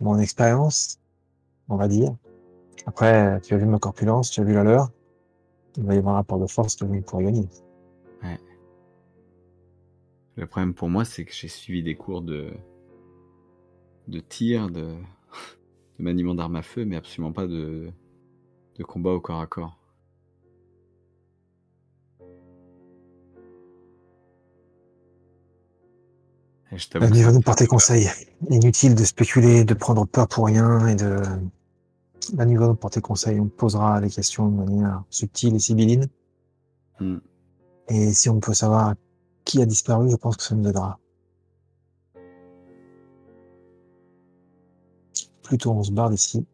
mon expérience, on va dire. Après, tu as vu ma corpulence, tu as vu la leur. Il va y avoir un rapport de force que je pourrais gagner. Le problème pour moi, c'est que j'ai suivi des cours de tir, *laughs* de, maniement d'armes à feu, mais absolument pas de combat au corps à corps. Et je t'avoue que L'ami va ça- nous porter conseil. Inutile de spéculer, de prendre peur pour rien et de... L'ami va nous porter conseil. On posera les questions de manière subtile et sibylline. Hmm. Et si on peut savoir qui a disparu, je pense que ça nous aidera. Plutôt on se barre d'ici,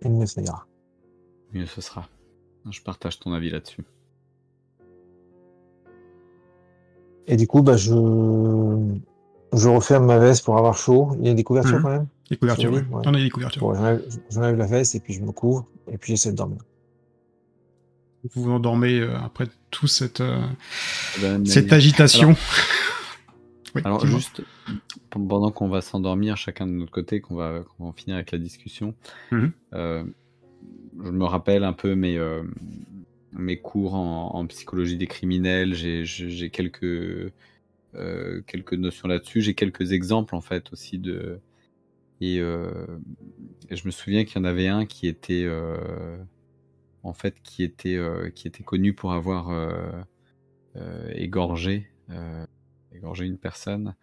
et mieux ça ira. mieux ce sera. Je partage ton avis là-dessus. Et du coup, bah, je, je referme ma veste pour avoir chaud. Il y a des couvertures Mhm. quand même? Les couvertures, Oui, ouais. On a des couvertures. Bon, j'enlève j'enlève la veste et puis je me couvre et puis j'essaie de dormir. Vous vous endormez euh, après tout cette, euh, la même cette agitation. *laughs* Oui, Alors juste pendant qu'on va s'endormir chacun de notre côté, qu'on va, qu'on va en finir avec la discussion, Mhm. euh, je me rappelle un peu mes, euh, mes cours en, en psychologie des criminels. J'ai quelques, euh, quelques notions là-dessus. J'ai quelques exemples en fait aussi de. Et, euh, et je me souviens qu'il y en avait un qui était euh, en fait qui était qui était connu pour avoir égorgé égorgé une personne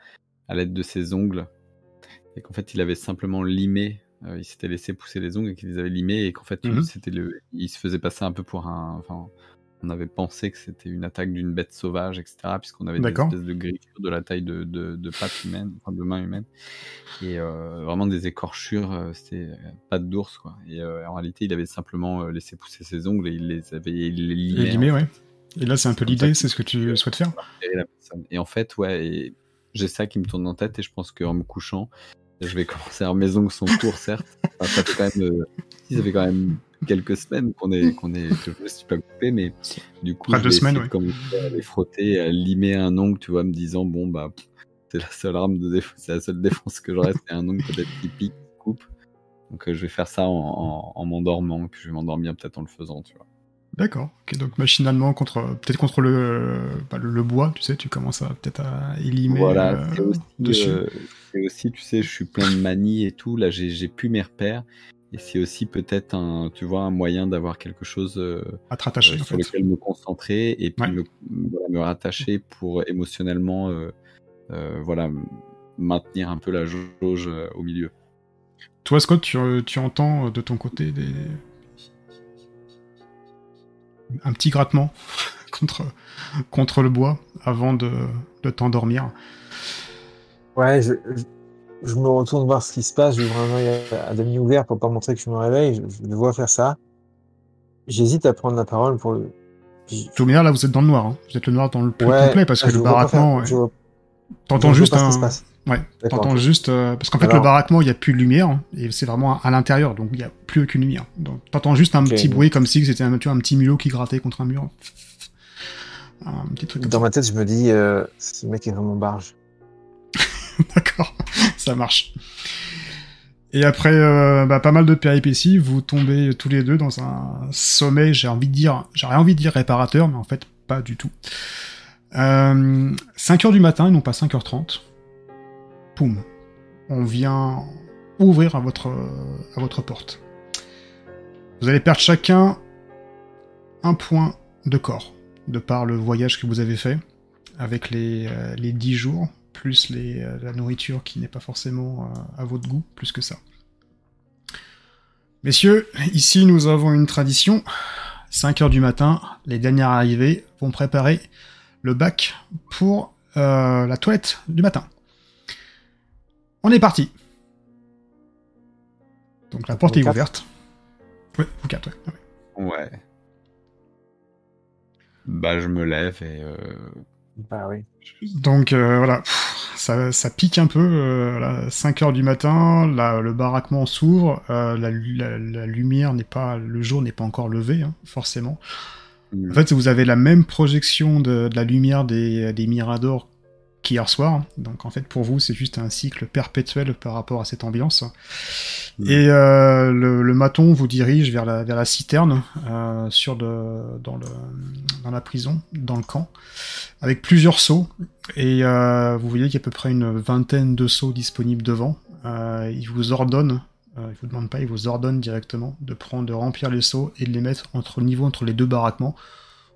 à l'aide de ses ongles et qu'en fait il avait simplement limé il s'était laissé pousser les ongles et qu'il les avait limés et qu'en fait Mhm. c'était le il se faisait passer un peu pour un enfin on avait pensé que c'était une attaque d'une bête sauvage etc puisqu'on avait des espèces de griffures de la taille de, de, de pattes humaines enfin de mains humaines. Et euh, vraiment des écorchures euh, c'était euh, pattes d'ours quoi. Et euh, en réalité il avait simplement euh, laissé pousser ses ongles et il les avait il les limait, Les limés, ouais. Et là, c'est un peu l'idée, c'est ce que tu souhaites faire Et en fait, ouais, j'ai ça qui me tourne en tête et je pense qu'en me couchant, je vais *laughs* commencer à mes ongles sont courts, certes. Enfin, ça fait quand même, si, ça fait quand même quelques semaines qu'on est, qu'on est, que je me suis pas coupé, mais du coup, Près je de vais semaines, ouais. à les frotter, à limer un ongle, tu vois, me disant, bon, bah, c'est la seule arme de défense, c'est la seule défense que j'aurai, c'est un ongle peut-être qui pique, qui coupe. Donc, euh, je vais faire ça en, en, en m'endormant, puis je vais m'endormir peut-être en le faisant, tu vois. D'accord. Donc machinalement, contre, peut-être contre le, bah, le, le bois, tu sais, tu commences à peut-être à élimer Voilà, euh, c'est aussi, dessus. euh, c'est aussi, tu sais, je suis plein de manies et tout. Là, j'ai j'ai plus mes repères. Et c'est aussi peut-être un, tu vois, un moyen d'avoir quelque chose euh, à te rattacher, euh, en sur fait. lequel me concentrer et puis Ouais. me, voilà, me rattacher pour émotionnellement, euh, euh, voilà, maintenir un peu la jauge euh, au milieu. Toi, Scott, tu, tu entends de ton côté des... un petit grattement *laughs* contre, contre le bois avant de, de t'endormir? Ouais, je, je, me retourne voir ce qui se passe, j'ouvre un œil à, à demi ouvert pour pas montrer que je me réveille, je, le vois faire ça. J'hésite à prendre la parole pour le. Puis- toute manière, là, vous êtes dans le noir. hein. Vous êtes le noir dans le plus Ouais, complet parce que le faire- baraquement. ouais. T'entends juste un. Ouais, t'entends juste. euh, Parce qu'en fait, Alors- le baraquement, il n'y a plus de lumière. hein, et c'est vraiment à l'intérieur, donc il n'y a plus aucune lumière. Donc t'entends juste un petit bruit comme si c'était un, tu vois, un petit mulot qui grattait contre un mur. Un petit truc comme Dans ma tête, je me dis, euh, ce mec est vraiment barge. *laughs* D'accord, ça marche. Et après euh, bah, pas mal de péripéties, vous tombez tous les deux dans un sommeil, j'ai envie de dire, j'aurais envie de dire réparateur, mais en fait pas du tout. Euh, 5h du matin, non pas 5h30. Poum. On vient ouvrir à votre, à votre porte. Vous allez perdre chacun un point de corps, de par le voyage que vous avez fait, avec les, euh, les 10 jours plus les, euh, la nourriture qui n'est pas forcément euh, à votre goût, plus que ça. Messieurs, ici nous avons une tradition. 5 heures du matin, les derniers arrivés vont préparer le bac pour euh, la toilette du matin. On est parti. Donc la porte Vous est quatre ouverte. Ouais, vous quatre, ouais. ouais. Ouais. Bah, je me lève et. euh, Bah oui. Donc euh, voilà, Pff, ça, ça pique un peu. Euh, voilà, 5 heures du matin, la- le baraquement s'ouvre, euh, la, lu- la- la lumière n'est pas, le jour n'est pas encore levé, hein, forcément. hmm. En fait, vous avez la même projection de, de la lumière des, des miradors qu'hier soir. Donc en fait, pour vous, c'est juste un cycle perpétuel par rapport à cette ambiance. Mm. Et euh, le, le maton vous dirige vers la, vers la citerne, euh, sur de, dans, le, dans la prison, dans le camp, avec plusieurs seaux. Et euh, vous voyez qu'il y a à peu près une vingtaine de seaux disponibles devant. Il vous ordonne, euh, il vous demande pas, il vous ordonne directement de prendre, de remplir les seaux et de les mettre entre le niveau entre les deux baraquements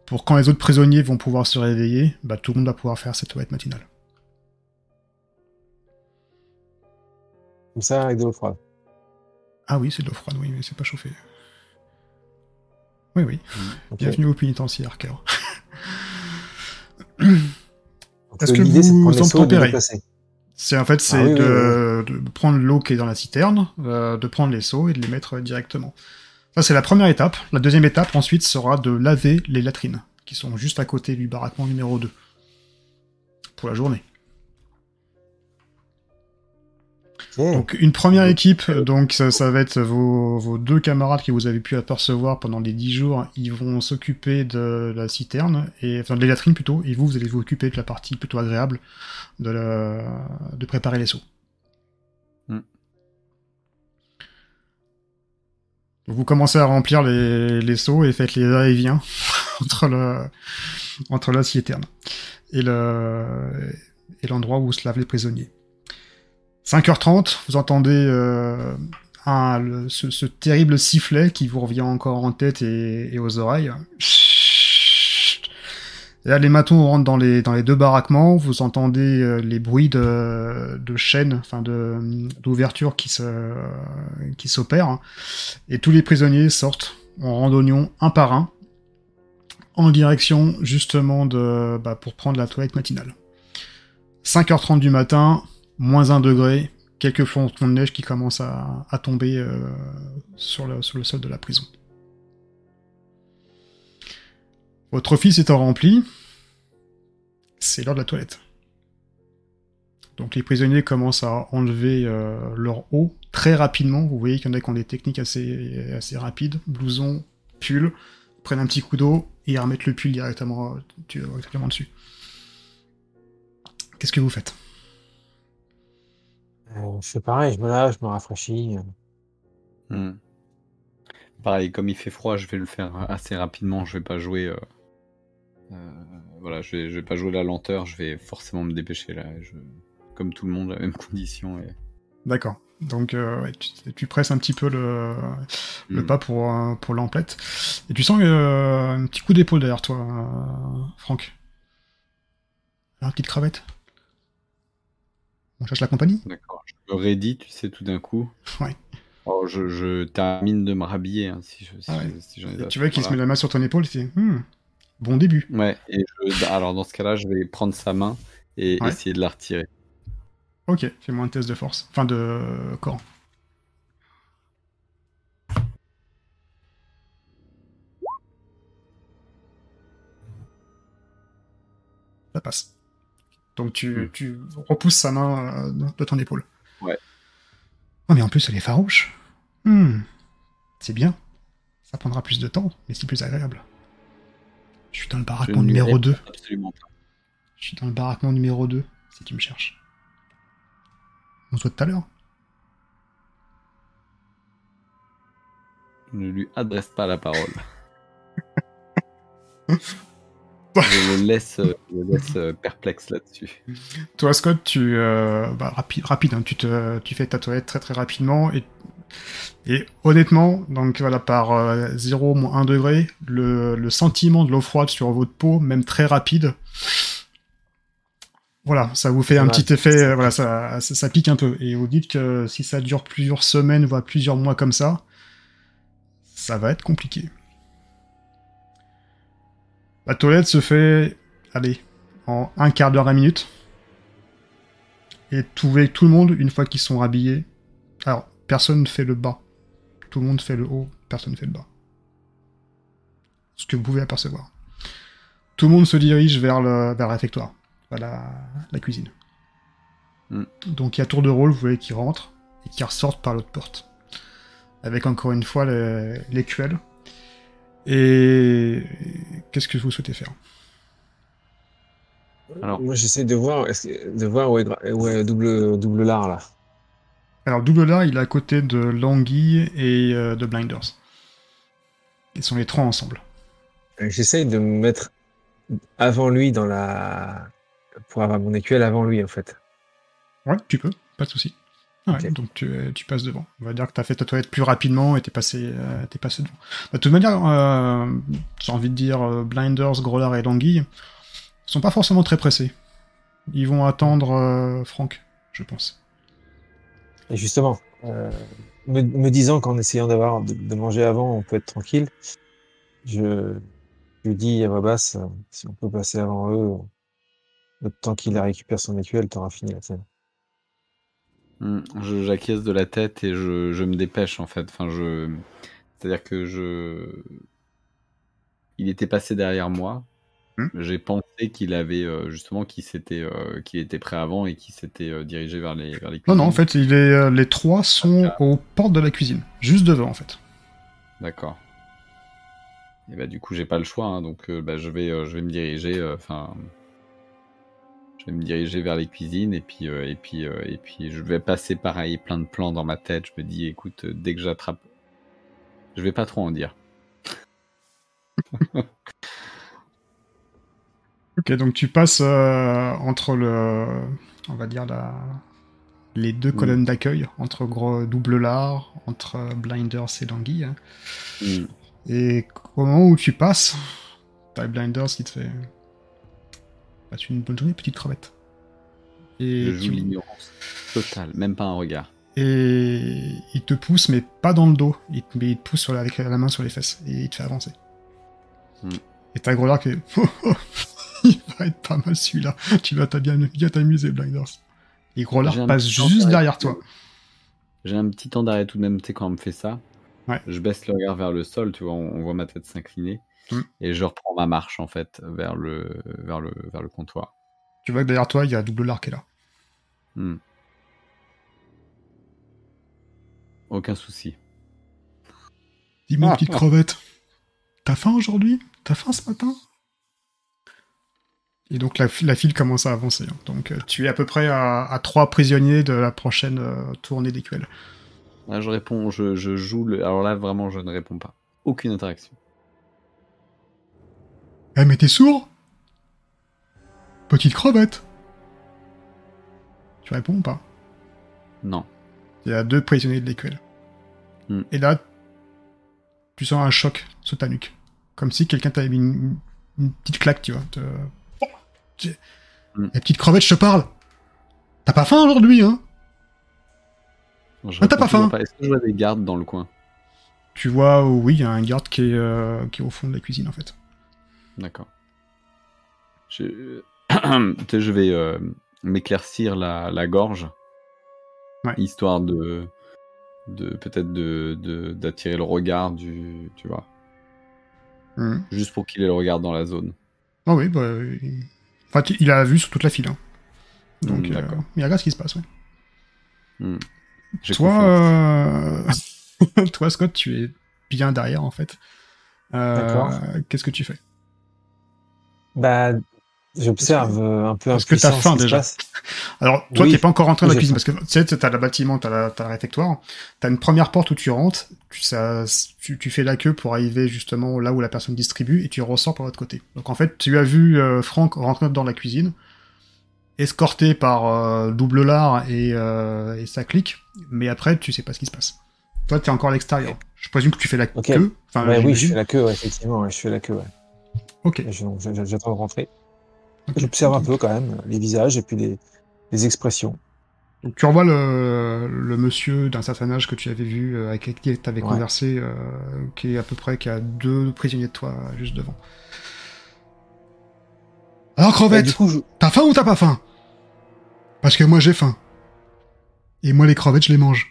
pour quand les autres prisonniers vont pouvoir se réveiller, bah, tout le monde va pouvoir faire cette toilette matinale. Comme ça, avec de l'eau froide. Ah oui, c'est de l'eau froide, oui, mais c'est pas chauffé. Oui, oui. Ok. Bienvenue au pénitencier, cœur. Donc, Est-ce que L'idée, c'est de vous prendre les en seaux et de les tempérez déplacer. C'est en fait c'est Ah oui, oui, de, de prendre l'eau qui est dans la citerne, euh, de prendre les seaux et de les mettre directement. Ça c'est la première étape. La deuxième étape ensuite sera de laver les latrines qui sont juste à côté du baraquement numéro 2 pour la journée. Ok. Donc une première équipe, donc ça, ça va être vos, vos deux camarades que vous avez pu apercevoir pendant les 10 jours, ils vont s'occuper de la citerne, et enfin des latrines plutôt, et vous, vous allez vous occuper de la partie plutôt agréable de, la- de préparer les seaux. Hmm. Vous commencez à remplir les, les seaux et faites les va-et-vient *laughs* entre, le, entre la citerne et le et l'endroit où se lavent les prisonniers. 5h30, vous entendez euh, ce, terrible sifflet qui vous revient encore en tête et, aux oreilles. Et là, les matons rentrent dans les, dans les deux baraquements, vous entendez euh, les bruits de, de chaînes, enfin de d'ouverture qui se qui s'opèrent, et tous les prisonniers sortent en randonnion un par un, en direction justement de bah, pour prendre la toilette matinale. 5h30 du matin, moins 1 degré, quelques flocons de neige qui commencent à, tomber euh, sur, le, sol de la prison. Votre office étant rempli, c'est l'heure de la toilette. Donc les prisonniers commencent à enlever euh, leur eau très rapidement. Vous voyez qu'il y en a qui ont des techniques assez, assez rapides. Blouson, pull, prennent un petit coup d'eau et remettent le pull directement, euh, directement dessus. Qu'est-ce que vous faites? Euh, je fais pareil, je me lave, je me rafraîchis. euh. Hmm. Pareil, comme il fait froid, je vais le faire assez rapidement. Je vais pas jouer. euh, euh, voilà, je vais, je vais pas jouer la lenteur. Je vais forcément me dépêcher là. Je, comme tout le monde, la même *laughs* condition. Et... D'accord. Donc euh, ouais, tu, tu presses un petit peu le, le Hmm. pas pour, pour l'emplette. Et tu sens euh, un petit coup d'épaule derrière toi, euh, Franck. Alors, petite cravate On cherche la compagnie D'accord. Je me raidis, tu sais, tout d'un coup. Ouais. Je, je termine de me rhabiller hein, si je- si Ah ouais. je- si j'en ai Et la- Tu vois qu'il se met la main sur ton épaule tu dis Hmm, Bon début. Ouais, et je- alors dans ce cas-là, je vais prendre sa main et Ouais. essayer de la retirer. Ok, fais-moi un test de force. Enfin, de corps. Ça passe. Donc tu, Hmm. tu repousses sa main euh, de ton épaule. Ouais. Oh, mais en plus, elle est farouche. Hmm. C'est bien. Ça prendra plus de temps, mais c'est plus agréable. Je suis dans le baraquement numéro lui 2. Absolument pas. Je suis dans le baraquement numéro 2, si tu me cherches. On se voit tout à l'heure. Je ne lui adresse pas la parole. *laughs* laisse, euh, je le laisse euh, perplexe là-dessus. Toi, Scott, tu. euh, bah, rapide, rapide hein, tu, te, tu fais ta toilette très très rapidement. Et, et honnêtement, donc voilà, par euh, 0 moins 1 degré, le, le sentiment de l'eau froide sur votre peau, même très rapide, voilà, ça vous fait un Ouais. petit effet, euh, voilà, ça, ça, ça pique un peu. Et vous dites que si ça dure plusieurs semaines, voire plusieurs mois comme ça, ça va être compliqué. La toilette se fait, allez, en un quart d'heure, à minute. Et trouver tout le monde, une fois qu'ils sont habillés. Alors, personne ne fait le bas. Tout le monde fait le haut, personne ne fait le bas. Ce que vous pouvez apercevoir. Tout le monde se dirige vers le, vers le réfectoire, vers la, la cuisine. Mm. Donc il y a tour de rôle, vous voyez, qui rentrent et qui ressortent par l'autre porte. Avec encore une fois QL. Et qu'est-ce que vous souhaitez faire? Alors. Moi, j'essaie de voir, de voir où est, gra- où est double, double lard, là. Alors, double là, il est à côté de Languille et euh, de Blinders. Ils sont les trois ensemble. Euh, J'essaie de me mettre avant lui dans la. pour avoir mon écuelle avant lui, en fait. Ouais, tu peux, pas de souci. Ouais. Donc tu, tu passes devant. On va dire que tu as fait ta toilette plus rapidement et t'es passé, euh, t'es passé devant. Bah, de toute manière, euh, j'ai envie de dire, euh, Blinders, Grolar et Languille sont pas forcément très pressés. Ils vont attendre euh, Franck, je pense. Et justement, euh, me, me disant qu'en essayant d'avoir de, de manger avant, on peut être tranquille, je, dis à ma basse, si on peut passer avant eux, le temps qu'il récupère son écuelle, t'auras fini la scène. Je- J'acquiesce de la tête et je, je me dépêche en fait. Enfin, je, c'est-à-dire que je, il était passé derrière moi. Hmm. J'ai pensé qu'il avait euh, justement qu'il s'était, euh, qu'il était prêt avant et qu'il s'était euh, dirigé vers les, vers les Non, cuisines. non, en fait, il est, les trois sont aux portes de la cuisine, juste devant, en fait. D'accord. Et bah du coup j'ai pas le choix, hein, donc bah, je vais, je vais me diriger, enfin, je vais me diriger vers les cuisines et puis, euh, et puis, euh, et puis je vais passer pareil, plein de plans dans ma tête. Je me dis, écoute, euh, dès que j'attrape, je vais pas trop en dire. *laughs* Ok, donc tu passes euh, entre le, on va dire la, les deux Mm. colonnes d'accueil, entre gros double lard, entre blinders et languille. hein. Hmm. Et au moment où tu passes, t'as blinders qui te fait, passe une bonne journée, petite crevette. Et Je joue tu- l'ignorance totale, même pas un regard. et il te pousse, mais pas dans le dos, il te, mais il te pousse sur la- avec la main sur les fesses et il te fait avancer. Mm. Et t'as Grolard qui est, *laughs* il va être pas mal celui-là. Tu vas t'as bien, bien t'amuser, Blinders. Et Grolard passe juste derrière toi. J'ai un petit temps d'arrêt tout de même, tu sais, quand on me fait ça. Ouais. Je baisse le regard vers le sol, tu vois, on, on voit ma tête s'incliner. Hmm. Et je reprends ma marche, en fait, vers le, vers le, vers le comptoir. Tu vois que derrière toi, il y a double qui est là. Hmm. Aucun souci. Dis-moi, Ah. petite crevette, t'as faim aujourd'hui? T'as faim ce matin? Et donc la, la file commence à avancer. hein. Donc euh, tu es à peu près à, à trois prisonniers de la prochaine euh, tournée des QL. Là, je réponds, je, je joue le. Alors là, vraiment, je ne réponds pas. Aucune interaction. Eh mais t'es sourd Petite crevette Tu réponds ou pas? Non. Il y a deux prisonniers de l'EQL. Hmm. Et là, tu sens un choc sur ta nuque. Comme si quelqu'un t'avait mis une, une petite claque, tu vois. Te... Oh, Hmm. Eh, petite crevette, je te parle T'as pas faim aujourd'hui, hein? Je Ah, t'as pas faim toujours Est-ce que je vois des gardes dans le coin? Tu vois, oui, il y a un garde qui est, euh, qui est au fond de la cuisine, en fait. D'accord. Je, *clears throat* je vais euh, m'éclaircir la, la gorge Ouais. histoire de, de peut-être de de- d'attirer le regard du, tu vois, Mhm. juste pour qu'il ait le regard dans la zone. Ah oui, bah, il... enfin, tu- il a vu sur toute la file. hein. Donc, Mm, euh, il regarde ce qui se passe. ouais. J'ai Toi, euh, *laughs* toi, Scott, tu es bien derrière en fait. Euh, D'accord. Qu'est-ce que tu fais? Bah, j'observe euh, un peu Est-ce que t'as faim, déjà. Alors, toi, Oui. t'es pas encore rentré dans la cuisine parce que tu sais, t'as le bâtiment, t'as la- réfectoire, t'as une première porte où tu rentres, tu, ça, tu, tu fais la queue pour arriver justement là où la personne distribue et tu ressors par l'autre côté. Donc en fait, tu as vu euh, Franck rentrer dans la cuisine, escorté par euh, Double Lard et, euh, et sa clique, mais après, tu sais pas ce qui se passe. Toi, t'es encore à l'extérieur. Je présume que tu fais la queue. Enfin, Ouais, oui, je fais la queue, ouais, effectivement, ouais, je fais la queue. Ouais. Ok. J'attends de rentrer. J'observe un peu quand même les visages et puis les, les expressions. Donc tu revois le, le monsieur d'un certain âge que tu avais vu, euh, avec qui tu avais Ouais. conversé, euh, qui est à peu près qui a deux prisonniers de toi euh, juste devant. Alors Et crevette, je... t'as faim ou t'as pas faim? Parce que moi j'ai faim. Et moi les crevettes je les mange.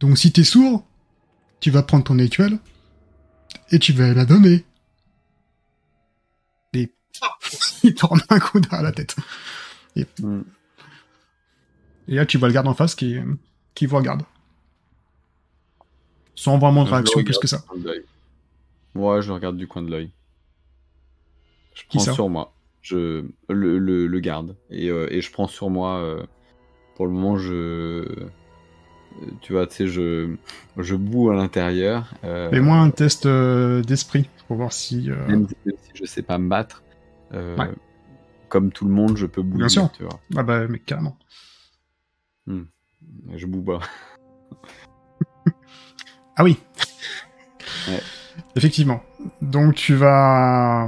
Donc si t'es sourd, tu vas prendre ton écuelle et tu vas la donner. *laughs* Il te remet un coup derrière la tête. Hmm. Et là, tu vois le garde en face qui, qui vous regarde. Sans vraiment de Je le réaction plus regarde que ça. du coin de l'œil. Ouais, je le regarde du coin de l'œil. Je Qui prends ça sur moi. Je le, le, le garde et, euh, et je prends sur moi. euh, pour le moment, je euh, tu vois, tu sais, je je boue à l'intérieur. euh, Fais-moi un test euh, d'esprit pour voir si. euh, Même si je sais pas me battre, euh, Ouais. comme tout le monde, je peux bouger. sûr. Tu vois. Ah bah, mais carrément. Je boue pas. *laughs* Ah oui. *laughs* Ouais. Effectivement. Donc tu vas,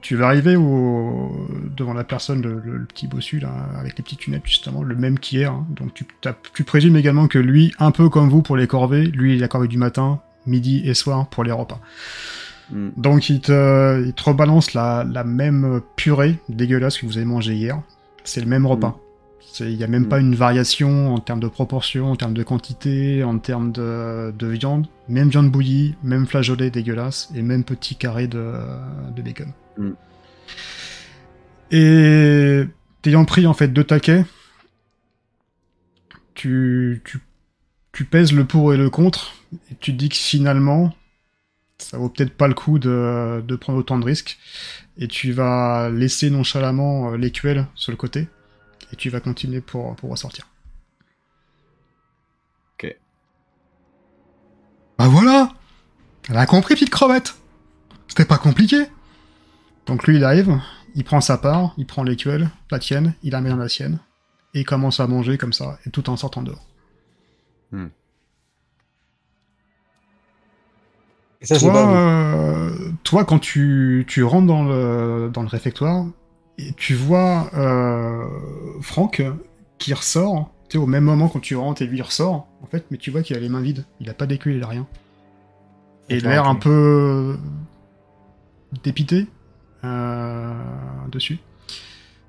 tu vas arriver au, devant la personne, le, le- le petit bossu là, avec les petites lunettes justement, le même qu'hier. hein. Donc tu, présumes également que lui, un peu comme vous pour les corvées, lui il la corvée du matin, midi et soir pour les repas. Hmm. Donc il te, il te rebalance la, la même purée dégueulasse que vous avez mangé hier. C'est le même repas. C'est- Il n'y a même Mm. pas une variation en termes de proportion, en termes de quantité, en termes de, de viande. Même viande bouillie, même flageolet dégueulasse, et même petit carré de, de bacon. Mm. Et t'ayant pris en fait deux taquets, tu, tu, tu pèses le pour et le contre, et tu te dis que finalement, ça vaut peut-être pas le coup de, de prendre autant de risques, et tu vas laisser nonchalamment euh, l'écuelle sur le côté, et tu vas continuer pour, pour ressortir. Ok. Bah voilà Elle a compris, petite crevette C'était pas compliqué Donc lui, il arrive, il prend sa part, il prend l'écuelle, la tienne, il la met dans la sienne, et il commence à manger comme ça, et tout en sortant dehors. Et ça, Toi, euh, toi, quand tu, tu rentres dans le, dans le réfectoire, et tu vois euh, Franck qui ressort, tu sais, au même moment quand tu rentres et lui il ressort, en fait, mais tu vois qu'il a les mains vides, il a pas d'écuelle, il a rien. Et il a l'air un peu dépité euh, dessus.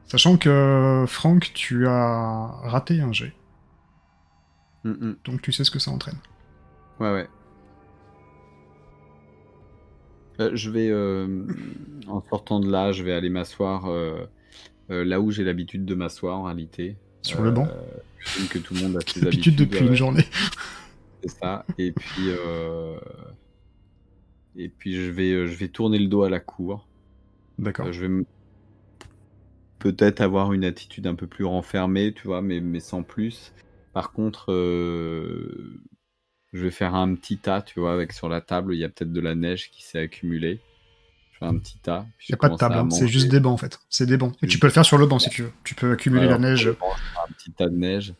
Sachant que Franck, tu as raté un jet, Hmm, hmm. donc tu sais ce que ça entraîne. Ouais, ouais. Euh, je vais, euh, en sortant de là, je vais aller m'asseoir euh, là où j'ai l'habitude de m'asseoir en réalité. Sur le banc. Que tout le monde a ses *laughs* L'habitude habitudes. depuis une journée. *laughs* C'est ça. Et puis, et puis je vais, je vais tourner le dos à la cour. D'accord. Je vais m- peut-être avoir une attitude un peu plus renfermée, tu vois, mais, mais sans plus. Par contre, je vais faire un petit tas, tu vois, avec sur la table, il y a peut-être de la neige qui s'est accumulée. Je fais un petit tas. Il n'y a pas de table, hein, c'est juste des bancs en fait. C'est des bancs. Et tu peux le faire sur le banc si tu veux. Tu peux accumuler Alors, la neige. Un petit tas de neige.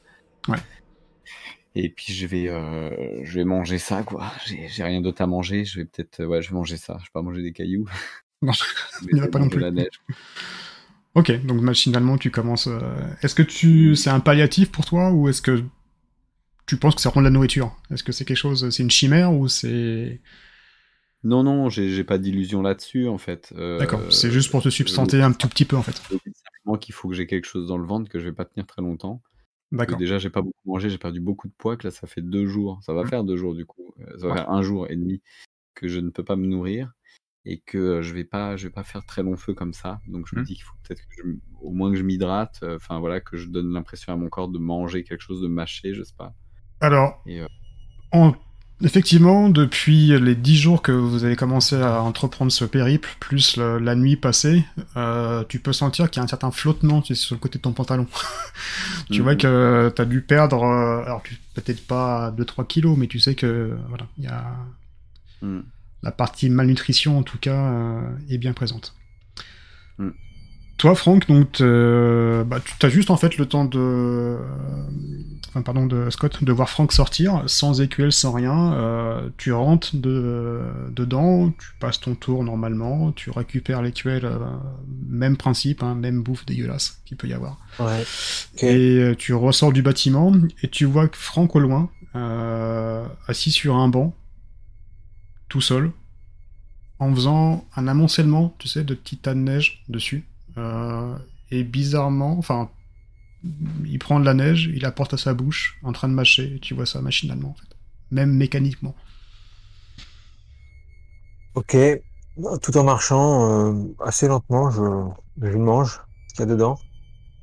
Ouais. Et puis je vais, euh, je vais manger ça, quoi. J'ai rien d'autre à manger. Je vais peut-être, ouais, je vais manger ça. Je vais pas manger des cailloux. Non, *laughs* *laughs* il y en a pas non manger plus. La neige. Ok, donc machinalement tu commences. euh, Est-ce que tu, c'est un palliatif pour toi ou est-ce que tu penses que ça rend de la nourriture? Est-ce que c'est quelque chose, c'est une chimère ou c'est Non, non, j'ai pas d'illusion là-dessus, en fait. Euh, D'accord, c'est juste pour te substanter un tout petit peu en fait. simplement qu'il faut que j'ai quelque chose dans le ventre que je vais pas tenir très longtemps. D'accord. Déjà, j'ai pas beaucoup mangé, j'ai perdu beaucoup de poids. Que là, ça fait deux jours. Ça va Mm. faire deux jours du coup. Euh, Ça va Ouais. faire un jour et demi que je ne peux pas me nourrir et que euh, je vais pas, je vais pas faire très long feu comme ça. Donc je me Mm. dis qu'il faut peut-être au moins que je m'hydrate. euh, Enfin voilà, que je donne l'impression à mon corps de manger quelque chose de mâché, je sais pas. Alors, Et, euh, en- effectivement, depuis les dix jours que vous avez commencé à entreprendre ce périple, plus le- la nuit passée, euh, tu peux sentir qu'il y a un certain flottement sur le côté de ton pantalon. *laughs* tu Mhm. vois que tu as dû perdre, euh, alors peut-être pas 2-3 kilos, mais tu sais que voilà, il y a mm. la partie malnutrition en tout cas est bien présente. Toi, Franck, donc bah, tu as juste en fait le temps de, enfin, pardon, de Scott, de voir Franck sortir sans écuelle, sans rien. Euh, tu rentres de, dedans, tu passes ton tour normalement, tu récupères l'écuelle, euh, même principe, hein, même bouffe dégueulasse qu'il peut y avoir. Ouais. Et euh, tu ressors du bâtiment et tu vois Franck au loin, euh, assis sur un banc, tout seul, en faisant un amoncellement, tu sais, de petits tas de neige dessus. Euh, et bizarrement, enfin, il prend de la neige, il la porte à sa bouche, en train de mâcher, et tu vois ça machinalement, en fait. Même mécaniquement. Ok. Tout en marchant euh, assez lentement, je, je mange ce qu'il y a dedans.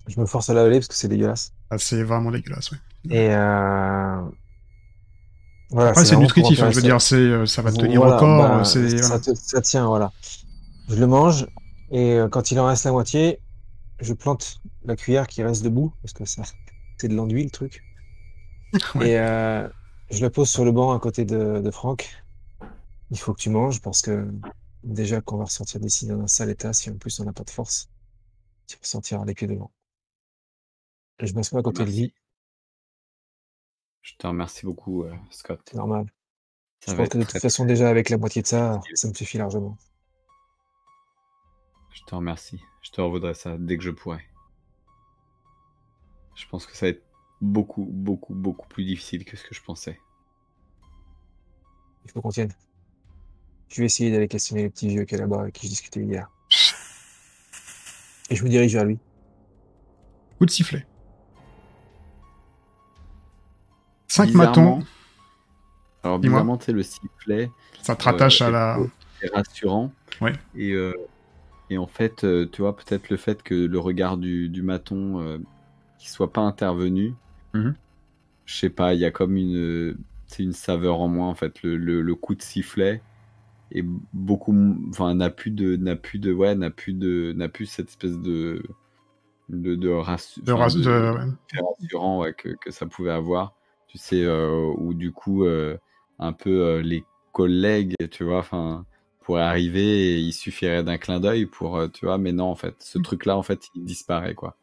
Je me force à l'avaler parce que c'est dégueulasse. Ah, c'est vraiment dégueulasse, ouais. Et euh... voilà. Après, c'est vraiment pour nutritif, hein, je veux dire, c'est, euh, ça va te tenir Voilà, au corps, bah, c'est, ça, voilà. te- ça tient, voilà. Je le mange et euh, quand il en reste la moitié, je plante la cuillère qui reste debout parce que ça, *laughs* c'est de l'enduit le truc. Ouais. Et euh, je la pose sur le banc à côté de, de Franck. Il faut que tu manges parce que déjà qu'on va ressortir d'ici dans un sale état, si en plus on n'a pas de force, tu vas sortir les pieds devant. Et je m'assois à côté de lui. Je te remercie beaucoup, euh, Scott. c'est normal. Ça Je pense que de toute façon, déjà avec la moitié de ça, ça me suffit largement. Je te remercie. Je te revaudrai ça dès que je pourrai. Je pense que ça va être beaucoup, beaucoup, beaucoup plus difficile que ce que je pensais. Il faut qu'on tienne. Je vais essayer d'aller questionner les petits vieux qui est là-bas avec qui je discutais hier. Et je me dirige vers lui. Coup de sifflet. Cinq Bizarrement- matons, Alors Dis-moi. bizarrement, sais, le sifflet, ça te rattache euh, à la... est rassurant. Ouais. Et, euh, et en fait, euh, tu vois, peut-être le fait que le regard du, du maton euh, qui soit pas intervenu, Mhm. je sais pas, il y a comme une, c'est une saveur en moins en fait. Le, le, le coup de sifflet est beaucoup, enfin n'a plus de, n'a plus de, ouais, n'a plus de, n'a plus cette espèce de, de, de, rassu- de rassurant ouais, que, que ça pouvait avoir. Tu sais, euh, où du coup, euh, un peu euh, les collègues, tu vois, enfin, pourraient arriver et il suffirait d'un clin d'œil pour, euh, tu vois, mais non, en fait, ce truc-là, en fait, il disparaît, quoi.